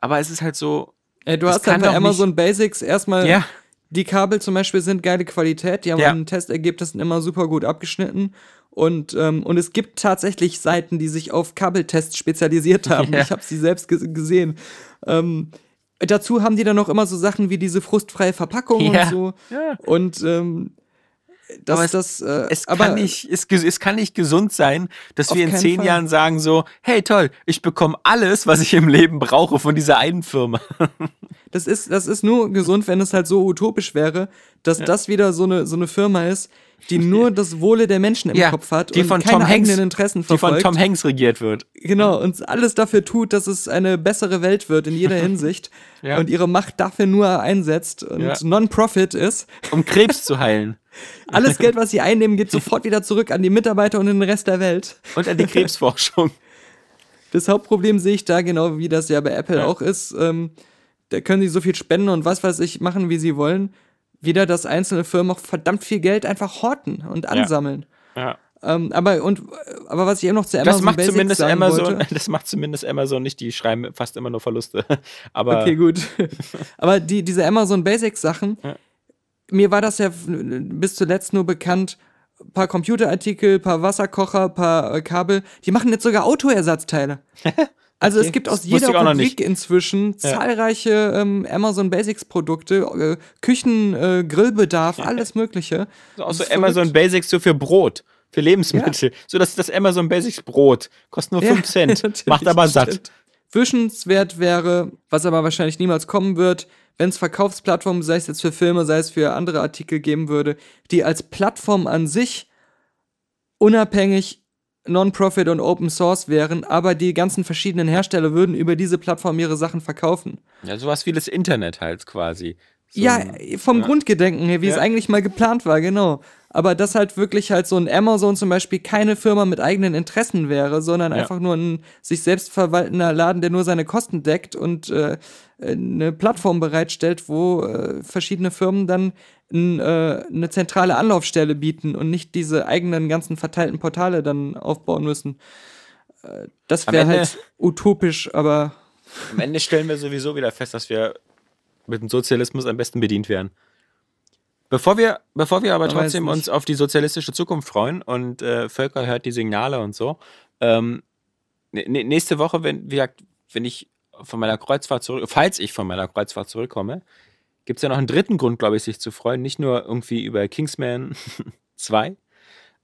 aber es ist halt so. Ey, du Das hast dann kann bei Amazon Basics erstmal Ja. Die Kabel zum Beispiel sind geile Qualität, die haben Ja. in den Testergebnissen immer super gut abgeschnitten. Und, ähm, und es gibt tatsächlich Seiten, die sich auf Kabeltests spezialisiert haben. Ja. Ich habe sie selbst ge gesehen. Ähm, dazu haben die dann noch immer so Sachen wie diese frustfreie Verpackung Ja. und so. Ja. Und ähm, das, Aber es- das, äh, Es aber kann, nicht, es, es kann nicht gesund sein, dass wir in zehn Fall. Jahren sagen so, hey toll, ich bekomme alles, was ich im Leben brauche von dieser einen Firma. Das ist, das ist nur gesund, wenn es halt so utopisch wäre, dass das wieder so eine, so eine Firma ist, die nur das Wohle der Menschen im Kopf hat die und von keine Tom Hanks, eigenen Interessen die von verfolgt. Tom Hanks regiert wird. Genau, und alles dafür tut, dass es eine bessere Welt wird in jeder Hinsicht Ja. und ihre Macht dafür nur einsetzt und Ja. Non-Profit ist. Um Krebs zu heilen. Alles Geld, was sie einnehmen, geht sofort wieder zurück an die Mitarbeiter und den Rest der Welt. Und an die Krebsforschung. Das Hauptproblem sehe ich da, genau wie das ja bei Apple Ja. auch ist. Ähm, da können sie so viel spenden und was weiß ich machen, wie sie wollen. Wieder, dass einzelne Firmen auch verdammt viel Geld einfach horten und ansammeln. Ja. Ähm, aber, und, aber was ich eben noch zu Das Amazon macht Basics zumindest sagen Amazon, wollte, das macht zumindest Amazon nicht, die schreiben fast immer nur Verluste. Aber Okay, gut. Aber die, diese Amazon Basics Sachen, Ja. Mir war das ja bis zuletzt nur bekannt, paar Computerartikel, paar Wasserkocher, paar äh, Kabel, die machen jetzt sogar Autoersatzteile. Also es Okay, gibt aus jeder auch Rubrik inzwischen zahlreiche ähm, Amazon Basics Produkte, äh, Küchen, äh, Grillbedarf, alles mögliche. auch Das so Amazon verrückt. Basics so für Brot, für Lebensmittel. So dass das Amazon Basics Brot kostet nur Ja, 5 Cent, macht aber satt. Wünschenswert wäre, was aber wahrscheinlich niemals kommen wird, wenn es Verkaufsplattformen, sei es jetzt für Filme, sei es für andere Artikel geben würde, die als Plattform an sich unabhängig Non-Profit und Open Source wären, aber die ganzen verschiedenen Hersteller würden über diese Plattform ihre Sachen verkaufen. Ja, sowas wie das Internet halt quasi. So ja, vom ja. Grundgedenken her, wie es Ja. eigentlich mal geplant war, genau. Aber dass halt wirklich halt so ein Amazon zum Beispiel keine Firma mit eigenen Interessen wäre, sondern Ja. einfach nur ein sich selbst verwaltender Laden, der nur seine Kosten deckt und äh, eine Plattform bereitstellt, wo äh, verschiedene Firmen dann n, äh, eine zentrale Anlaufstelle bieten und nicht diese eigenen ganzen verteilten Portale dann aufbauen müssen. Äh, das wäre halt utopisch, aber Am Ende stellen wir sowieso wieder fest, dass wir mit dem Sozialismus am besten bedient werden. Bevor wir, bevor wir aber weiß trotzdem uns auf die sozialistische Zukunft freuen und äh, Völker hört die Signale und so, ähm, nächste Woche, wenn, wie gesagt, wenn ich von meiner Kreuzfahrt zurück, falls ich von meiner Kreuzfahrt zurückkomme, gibt es ja noch einen dritten Grund, glaube ich, sich zu freuen. Nicht nur irgendwie über Kingsman 2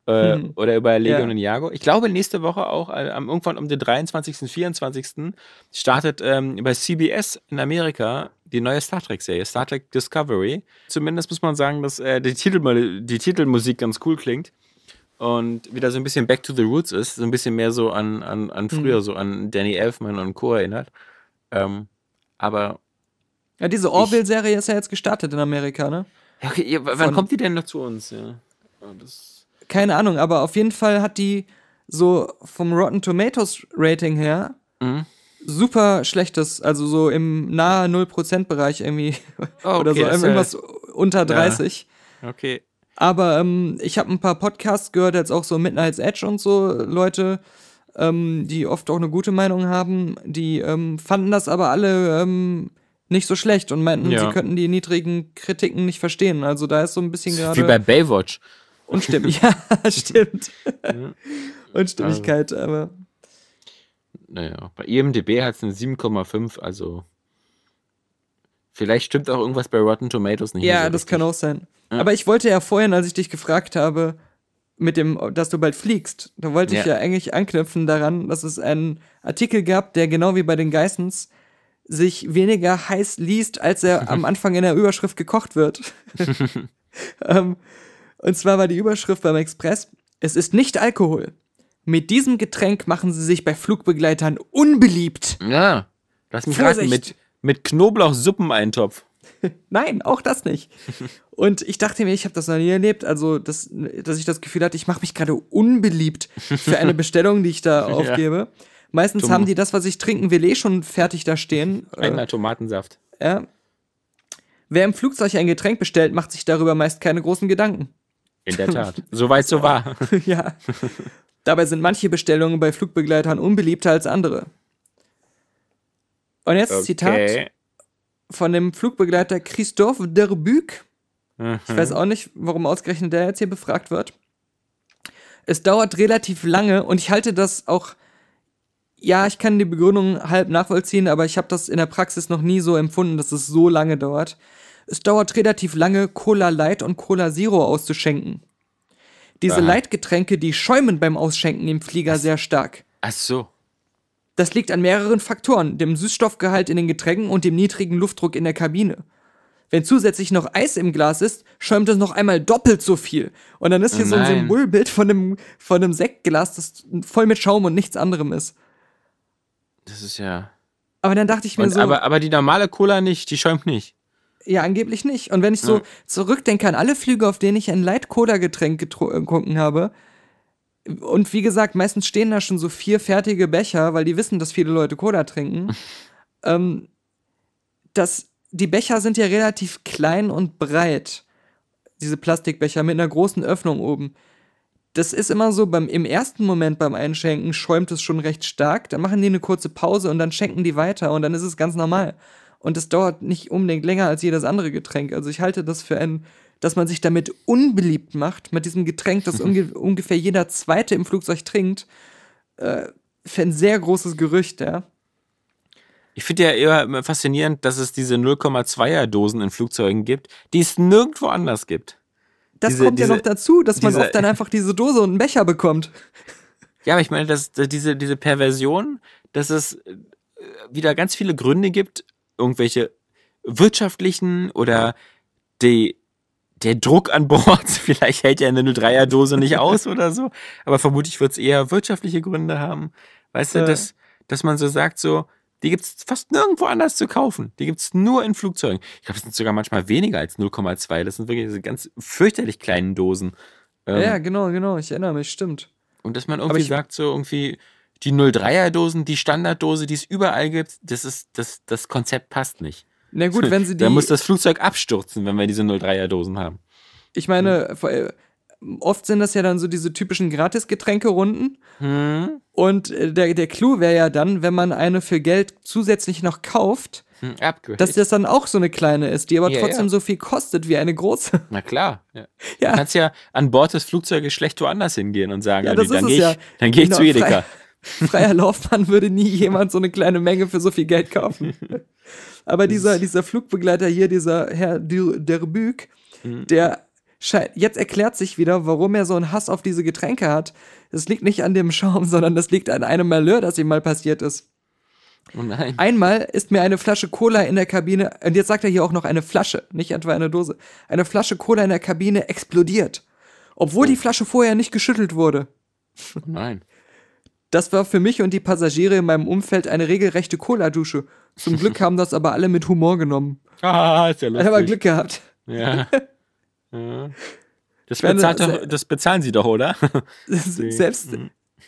äh, Hm. oder über Legion Ja. und Jago. Ich glaube, nächste Woche auch, äh, am irgendwann um den 23., 24. startet ähm, bei CBS in Amerika die neue Star Trek-Serie, Star Trek Discovery. Zumindest muss man sagen, dass äh, die, Titel, die Titelmusik ganz cool klingt und wieder so ein bisschen Back to the Roots ist, so ein bisschen mehr so an, an, an früher, so an Danny Elfman und Co. erinnert. Ähm, aber ja, diese Orville-Serie ist ja jetzt gestartet in Amerika, ne? ja, okay, ja, wann Von- kommt die denn noch zu uns? Ja. Das, keine Ahnung, aber auf jeden Fall hat die so vom Rotten Tomatoes Rating her Mhm. Super schlechtes, also so im nahe 0% Bereich irgendwie Oh, oder okay, so, das ist ja- irgendwas unter 30. okay. Aber ähm, ich habe ein paar Podcasts gehört, jetzt auch so Midnight's Edge und so Leute, ähm, die oft auch eine gute Meinung haben, die ähm, fanden das aber alle ähm, nicht so schlecht und meinten, Ja. sie könnten die niedrigen Kritiken nicht verstehen. Also da ist so ein bisschen Wie gerade bei Baywatch. Unstimmig. Ja, stimmt. Unstimmigkeit, aber Naja, bei IMDB hat es eine 7,5, also vielleicht stimmt auch irgendwas bei Rotten Tomatoes nicht. ja, so das richtig. kann auch sein. Aber ich wollte ja vorhin, als ich dich gefragt habe, mit dem, dass du bald fliegst, da wollte ich Ja. ja eigentlich anknüpfen daran, dass es einen Artikel gab, der genau wie bei den Geissens sich weniger heiß liest, als er am Anfang in der Überschrift gekocht wird. ähm, und zwar war die Überschrift beim Express, es ist nicht Alkohol. Mit diesem Getränk machen sie sich bei Flugbegleitern unbeliebt. Ja, lass mich raten, mit, mit Knoblauch-Suppeneintopf. Nein, auch das nicht. Und ich dachte mir, ich habe das noch nie erlebt, also dass, dass ich das Gefühl hatte, ich mache mich gerade unbeliebt für eine Bestellung, die ich da aufgebe. Meistens Dumm. haben die das, was ich trinken will, eh schon fertig da stehen. Äh, Einer Tomatensaft. ja. Wer im Flugzeug ein Getränk bestellt, macht sich darüber meist keine großen Gedanken. In der Tat. Soweit so war. ja. Dabei sind manche Bestellungen bei Flugbegleitern unbeliebter als andere. Und jetzt Zitat von dem Flugbegleiter Christophe Derbuc. Ich weiß auch nicht, warum ausgerechnet der jetzt hier befragt wird. Es dauert relativ lange und ich halte das auch, ja, ich kann die Begründung halb nachvollziehen, aber ich habe das in der Praxis noch nie so empfunden, dass es so lange dauert. Es dauert relativ lange, Cola Light und Cola Zero auszuschenken. Diese Aha. Leitgetränke, die schäumen beim Ausschenken im Flieger sehr stark. Ach so. Das liegt an mehreren Faktoren, dem Süßstoffgehalt in den Getränken und dem niedrigen Luftdruck in der Kabine. Wenn zusätzlich noch Eis im Glas ist, schäumt es noch einmal doppelt so viel. Und dann ist hier so ein. Symbolbild von einem, von einem Sektglas, das voll mit Schaum und nichts anderem ist. Das ist ja. Aber dann dachte ich mir Und, so, aber, aber die normale Cola nicht, die schäumt nicht. Ja, angeblich nicht. Und wenn ich so Ja. zurückdenke an alle Flüge, auf denen ich ein Light-Cola-Getränk getro- äh, getrunken habe, und wie gesagt, meistens stehen da schon so vier fertige Becher, weil die wissen, dass viele Leute Cola trinken. ähm, das, die Becher sind ja relativ klein und breit. Diese Plastikbecher mit einer großen Öffnung oben. Das ist immer so, beim, im ersten Moment beim Einschenken schäumt es schon recht stark. Dann machen die eine kurze Pause und dann schenken die weiter und dann ist es ganz normal. Und das dauert nicht unbedingt länger als jedes andere Getränk. Also ich halte das für ein, dass man sich damit unbeliebt macht, mit diesem Getränk, das unge ungefähr jeder Zweite im Flugzeug trinkt, äh, für ein sehr großes Gerücht, ja. Ich finde ja eher immer faszinierend, dass es diese 0,2er Dosen in Flugzeugen gibt, die es nirgendwo anders gibt. Das Diese- kommt ja diese- noch dazu, dass man diese- oft dann einfach diese Dose und einen Becher bekommt. Ja, aber ich meine, dass dass diese, diese Perversion, dass es äh, wieder ganz viele Gründe gibt, irgendwelche wirtschaftlichen oder die, der Druck an Bord, vielleicht hält ja eine 03er-Dose nicht aus oder so, aber vermutlich wird es eher wirtschaftliche Gründe haben. Weißt du, Ja. dass, dass man so sagt, so, die gibt es fast nirgendwo anders zu kaufen. Die gibt es nur in Flugzeugen. Ich glaube, es sind sogar manchmal weniger als 0,2. Das sind wirklich diese ganz fürchterlich kleinen Dosen. Ähm, Ja, genau, genau, ich erinnere mich, stimmt. und dass man irgendwie sagt, so irgendwie, die 03er-Dosen, die Standarddose, die es überall gibt, das ist, das, das Konzept passt nicht. Na gut, wenn sie die. Da muss das Flugzeug abstürzen, wenn wir diese 03er-Dosen haben. Ich meine, äh, oft sind das ja dann so diese typischen Gratis-Getränke-Runden. Hm? Und äh, der, der Clou wäre ja dann, wenn man eine für Geld zusätzlich noch kauft, Hm, dass das dann auch so eine kleine ist, die aber Ja, trotzdem ja. so viel kostet wie eine große. Na klar. Ja. Du kannst ja an Bord des Flugzeuges schlecht woanders hingehen und sagen, Ja, also, dann gehe ich, dann geh ich Genau, zu Edeka. Frei- Freier Laufbahn würde nie jemand so eine kleine Menge für so viel Geld kaufen. Aber dieser, dieser Flugbegleiter hier, dieser Herr Derbuc, Mhm. der jetzt erklärt sich wieder, warum er so einen Hass auf diese Getränke hat. Das liegt nicht an dem Schaum, sondern das liegt an einem Malheur, das ihm mal passiert ist. Oh nein. Einmal ist mir eine Flasche Cola in der Kabine, und jetzt sagt er hier auch noch eine Flasche, nicht etwa eine Dose, eine Flasche Cola in der Kabine explodiert. Obwohl die Flasche vorher nicht geschüttelt wurde. Oh nein. Das war für mich und die Passagiere in meinem Umfeld eine regelrechte Cola-Dusche. Zum Glück haben das aber alle mit Humor genommen. Ah, ist ja Ich lustig. habe Glück gehabt. Ja. ja. Das, bezahlt doch, das bezahlen sie doch, oder? selbst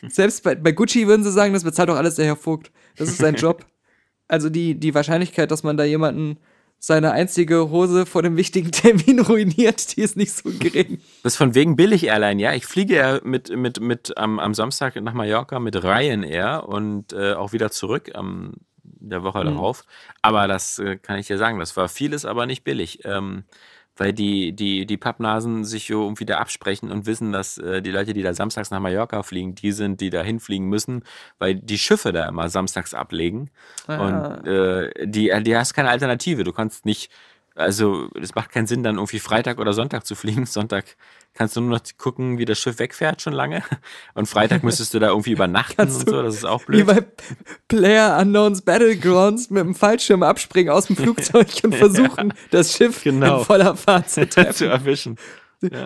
selbst bei, bei Gucci würden sie sagen, das bezahlt doch alles der Herr Vogt. Das ist sein Job. Also die, die Wahrscheinlichkeit, dass man da jemanden seine einzige Hose vor dem wichtigen Termin ruiniert, die ist nicht so gering. Das ist von wegen Billig-Airline, ja. Ich fliege ja mit, mit, mit am, am Samstag nach Mallorca mit Ryanair und äh, auch wieder zurück am der Woche Mhm. darauf. Aber das äh, kann ich dir sagen, das war vieles, aber nicht billig. Ähm, weil die, die, die Pappnasen sich so irgendwie da absprechen und wissen, dass äh, die Leute, die da samstags nach Mallorca fliegen, die sind, die da hinfliegen müssen, weil die Schiffe da immer samstags ablegen. Ah. Und äh, die, die hast keine Alternative. Du kannst nicht, also es macht keinen Sinn, dann irgendwie Freitag oder Sonntag zu fliegen. Sonntag kannst du nur noch gucken, wie das Schiff wegfährt schon lange. Und Freitag müsstest du da irgendwie übernachten Kannst und so. Das ist auch Wie blöd. bei Player Unknowns Battlegrounds mit dem Fallschirm abspringen aus dem Flugzeug und versuchen, das Schiff Genau. in voller Fahrt zu zu erwischen.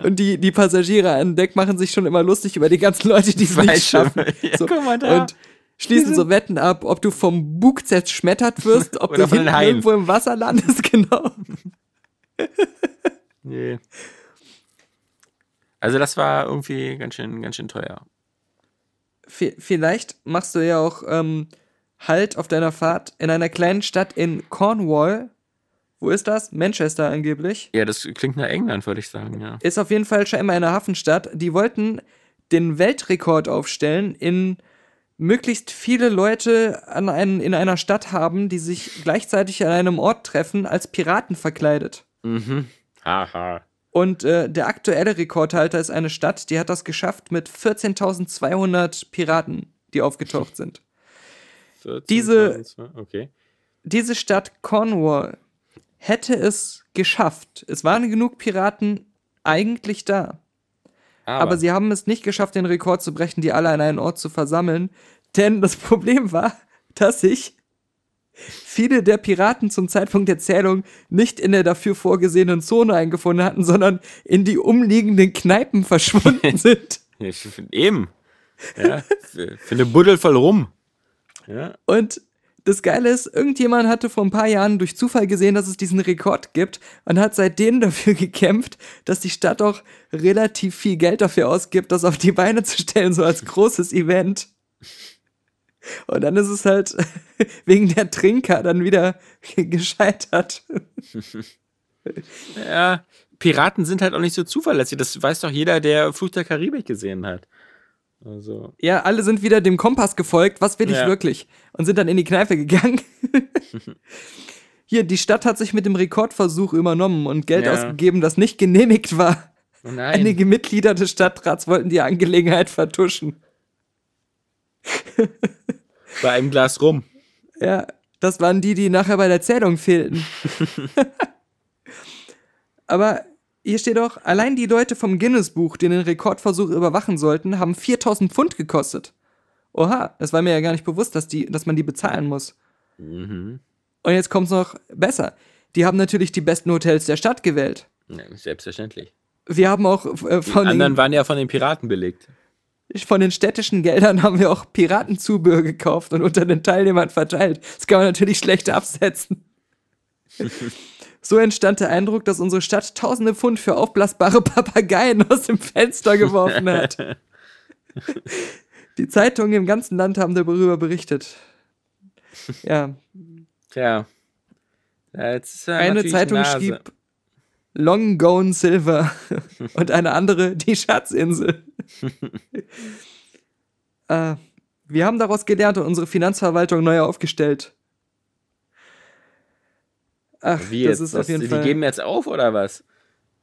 Und die, die Passagiere an Deck machen sich schon immer lustig über die ganzen Leute, die es nicht schaffen. Ja, so. guck mal da. Und schließen so Wetten ab, ob du vom Bug zerschmettert wirst, ob du hinten irgendwo im Wasser landest, genau. Nee. Also das war irgendwie ganz schön, ganz schön teuer. V vielleicht machst du ja auch ähm, Halt auf deiner Fahrt in einer kleinen Stadt in Cornwall. Wo ist das? Manchester angeblich. Ja, das klingt nach England, würde ich sagen, ja. Ist auf jeden Fall scheinbar eine Hafenstadt. Die wollten den Weltrekord aufstellen, in möglichst viele Leute an einen, in einer Stadt haben, die sich gleichzeitig an einem Ort treffen, als Piraten verkleidet. Mhm. Haha. Und äh, der aktuelle Rekordhalter ist eine Stadt, die hat das geschafft mit 14.200 Piraten, die aufgetaucht sind. 14, Diese- 20, Okay. Diese Stadt Cornwall hätte es geschafft. Es waren genug Piraten eigentlich da. Aber, sie haben es nicht geschafft, den Rekord zu brechen, die alle an einen Ort zu versammeln. Denn das Problem war, dass sich viele der Piraten zum Zeitpunkt der Zählung nicht in der dafür vorgesehenen Zone eingefunden hatten, sondern in die umliegenden Kneipen verschwunden sind. Eben. Ja, für, für eine Buddel voll rum. Ja. Und das Geile ist, irgendjemand hatte vor ein paar Jahren durch Zufall gesehen, dass es diesen Rekord gibt und hat seitdem dafür gekämpft, dass die Stadt auch relativ viel Geld dafür ausgibt, das auf die Beine zu stellen, so als großes Event. Und dann ist es halt wegen der Trinker dann wieder gescheitert. ja. Piraten sind halt auch nicht so zuverlässig. Das weiß doch jeder, der Fluch der Karibik gesehen hat. Also. Ja, alle sind wieder dem Kompass gefolgt, was will ich Ja. wirklich? Und sind dann in die Kneipe gegangen. Hier, die Stadt hat sich mit dem Rekordversuch übernommen und Geld Ja. ausgegeben, das nicht genehmigt war. Oh nein. Einige Mitglieder des Stadtrats wollten die Angelegenheit vertuschen. Bei einem Glas rum. Ja, das waren die, die nachher bei der Zählung fehlten. Aber hier steht auch, allein die Leute vom Guinness-Buch, die den Rekordversuch überwachen sollten, haben 4000 Pfund gekostet. Oha, das war mir ja gar nicht bewusst, dass, die, dass man die bezahlen muss. Mhm. Und jetzt kommt's noch besser. Die haben natürlich die besten Hotels der Stadt gewählt. Ja, selbstverständlich. Wir haben auch äh, Die von, anderen den, waren ja von den Piraten belegt. von den städtischen Geldern haben wir auch Piratenzubehör gekauft und unter den Teilnehmern verteilt. Das kann man natürlich schlecht absetzen. So entstand der Eindruck, dass unsere Stadt tausende Pfund für aufblasbare Papageien aus dem Fenster geworfen hat. Die Zeitungen im ganzen Land haben darüber berichtet. Ja, Tja. Eine Zeitung Nase. schrieb Long Gone Silver und eine andere die Schatzinsel. äh, wir haben daraus gelernt und unsere Finanzverwaltung neu aufgestellt. Ach, Wie das jetzt? ist auf jeden die Fall. geben jetzt auf oder was?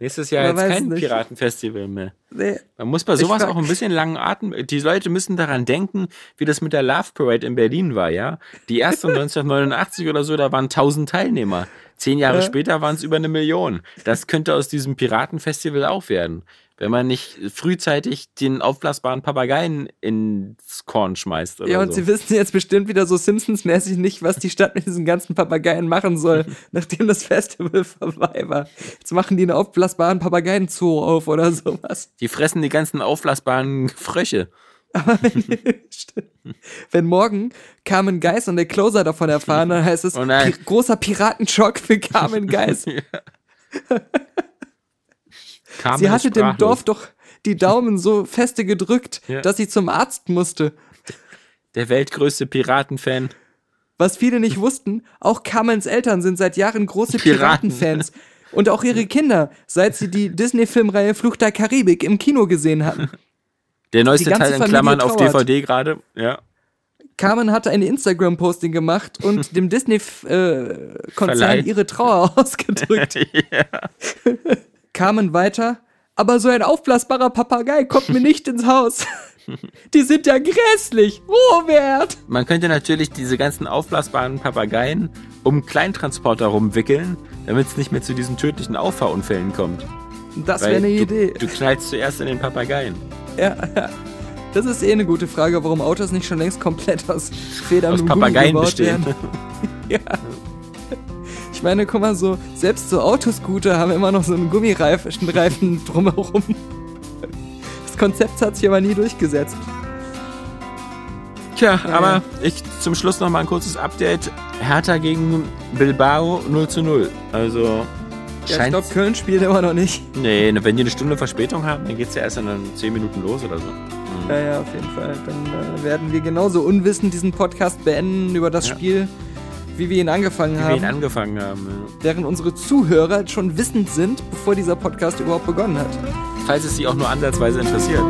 Nächstes Jahr Man jetzt kein nicht. Piratenfestival mehr. nee, Man muss bei sowas auch ein bisschen langen Atem. Die Leute müssen daran denken, wie das mit der Love Parade in Berlin war, ja? Die erste 1989 oder so, da waren 1000 Teilnehmer. Zehn Jahre Ja. später waren es über eine Million. Das könnte aus diesem Piratenfestival auch werden. Wenn man nicht frühzeitig den aufblasbaren Papageien ins Korn schmeißt ja, und so. sie wissen jetzt bestimmt wieder so Simpsons-mäßig nicht, was die Stadt mit diesen ganzen Papageien machen soll, nachdem das Festival vorbei war. Jetzt machen die einen aufblasbaren Papageienzoo auf oder sowas. Die fressen die ganzen aufblasbaren Frösche. Stimmt. Wenn morgen Carmen Geis und der Closer davon erfahren, dann heißt es Oh großer Piratenschock für Carmen Geis. Carmen sie hatte dem. Dorf doch die Daumen so feste gedrückt, Ja. dass sie zum Arzt musste. Der weltgrößte Piratenfan. Was viele nicht wussten, auch Carmens Eltern sind seit Jahren große Piraten. Piratenfans. Und auch ihre Kinder, seit sie die Disney-Filmreihe Fluch der Karibik im Kino gesehen hatten. Der neueste Teil in Familie Klammern auf trauert. DVD gerade. Ja. Carmen hatte eine Instagram-Posting gemacht und dem Disney-Konzern Verleih. ihre Trauer ausgedrückt. Carmen weiter, aber so ein aufblasbarer Papagei kommt mir nicht ins Haus. Die sind ja grässlich. Robert! Man könnte natürlich diese ganzen aufblasbaren Papageien um Kleintransporter rumwickeln, damit es nicht mehr zu diesen tödlichen Auffahrunfällen kommt. Das wäre eine du, Idee. Du knallst zuerst in den Papageien. Ja, ja. Das ist eh eine gute Frage, warum Autos nicht schon längst komplett aus Federn Aus und Papageien bestehen. ja. Ich meine, guck mal, so, selbst so Autoscooter haben immer noch so einen Gummireifen Reifen drumherum. Das Konzept hat sich aber nie durchgesetzt. Tja, aber ich zum Schluss noch mal ein kurzes Update. Hertha gegen Bilbao 0 zu 0. Also Ja, ich scheint. glaube, Köln spielt immer noch nicht. nee, wenn die eine Stunde Verspätung haben, dann geht's ja erst in dann 10 Minuten los oder so. Ja, ja, auf jeden Fall. Dann äh, werden wir genauso unwissend diesen Podcast beenden über das Ja. Spiel, wie wir ihn angefangen Wie wir haben. ihn angefangen haben. ja. während unsere Zuhörer schon wissend sind, bevor dieser Podcast überhaupt begonnen hat. Falls es sie auch nur ansatzweise interessiert.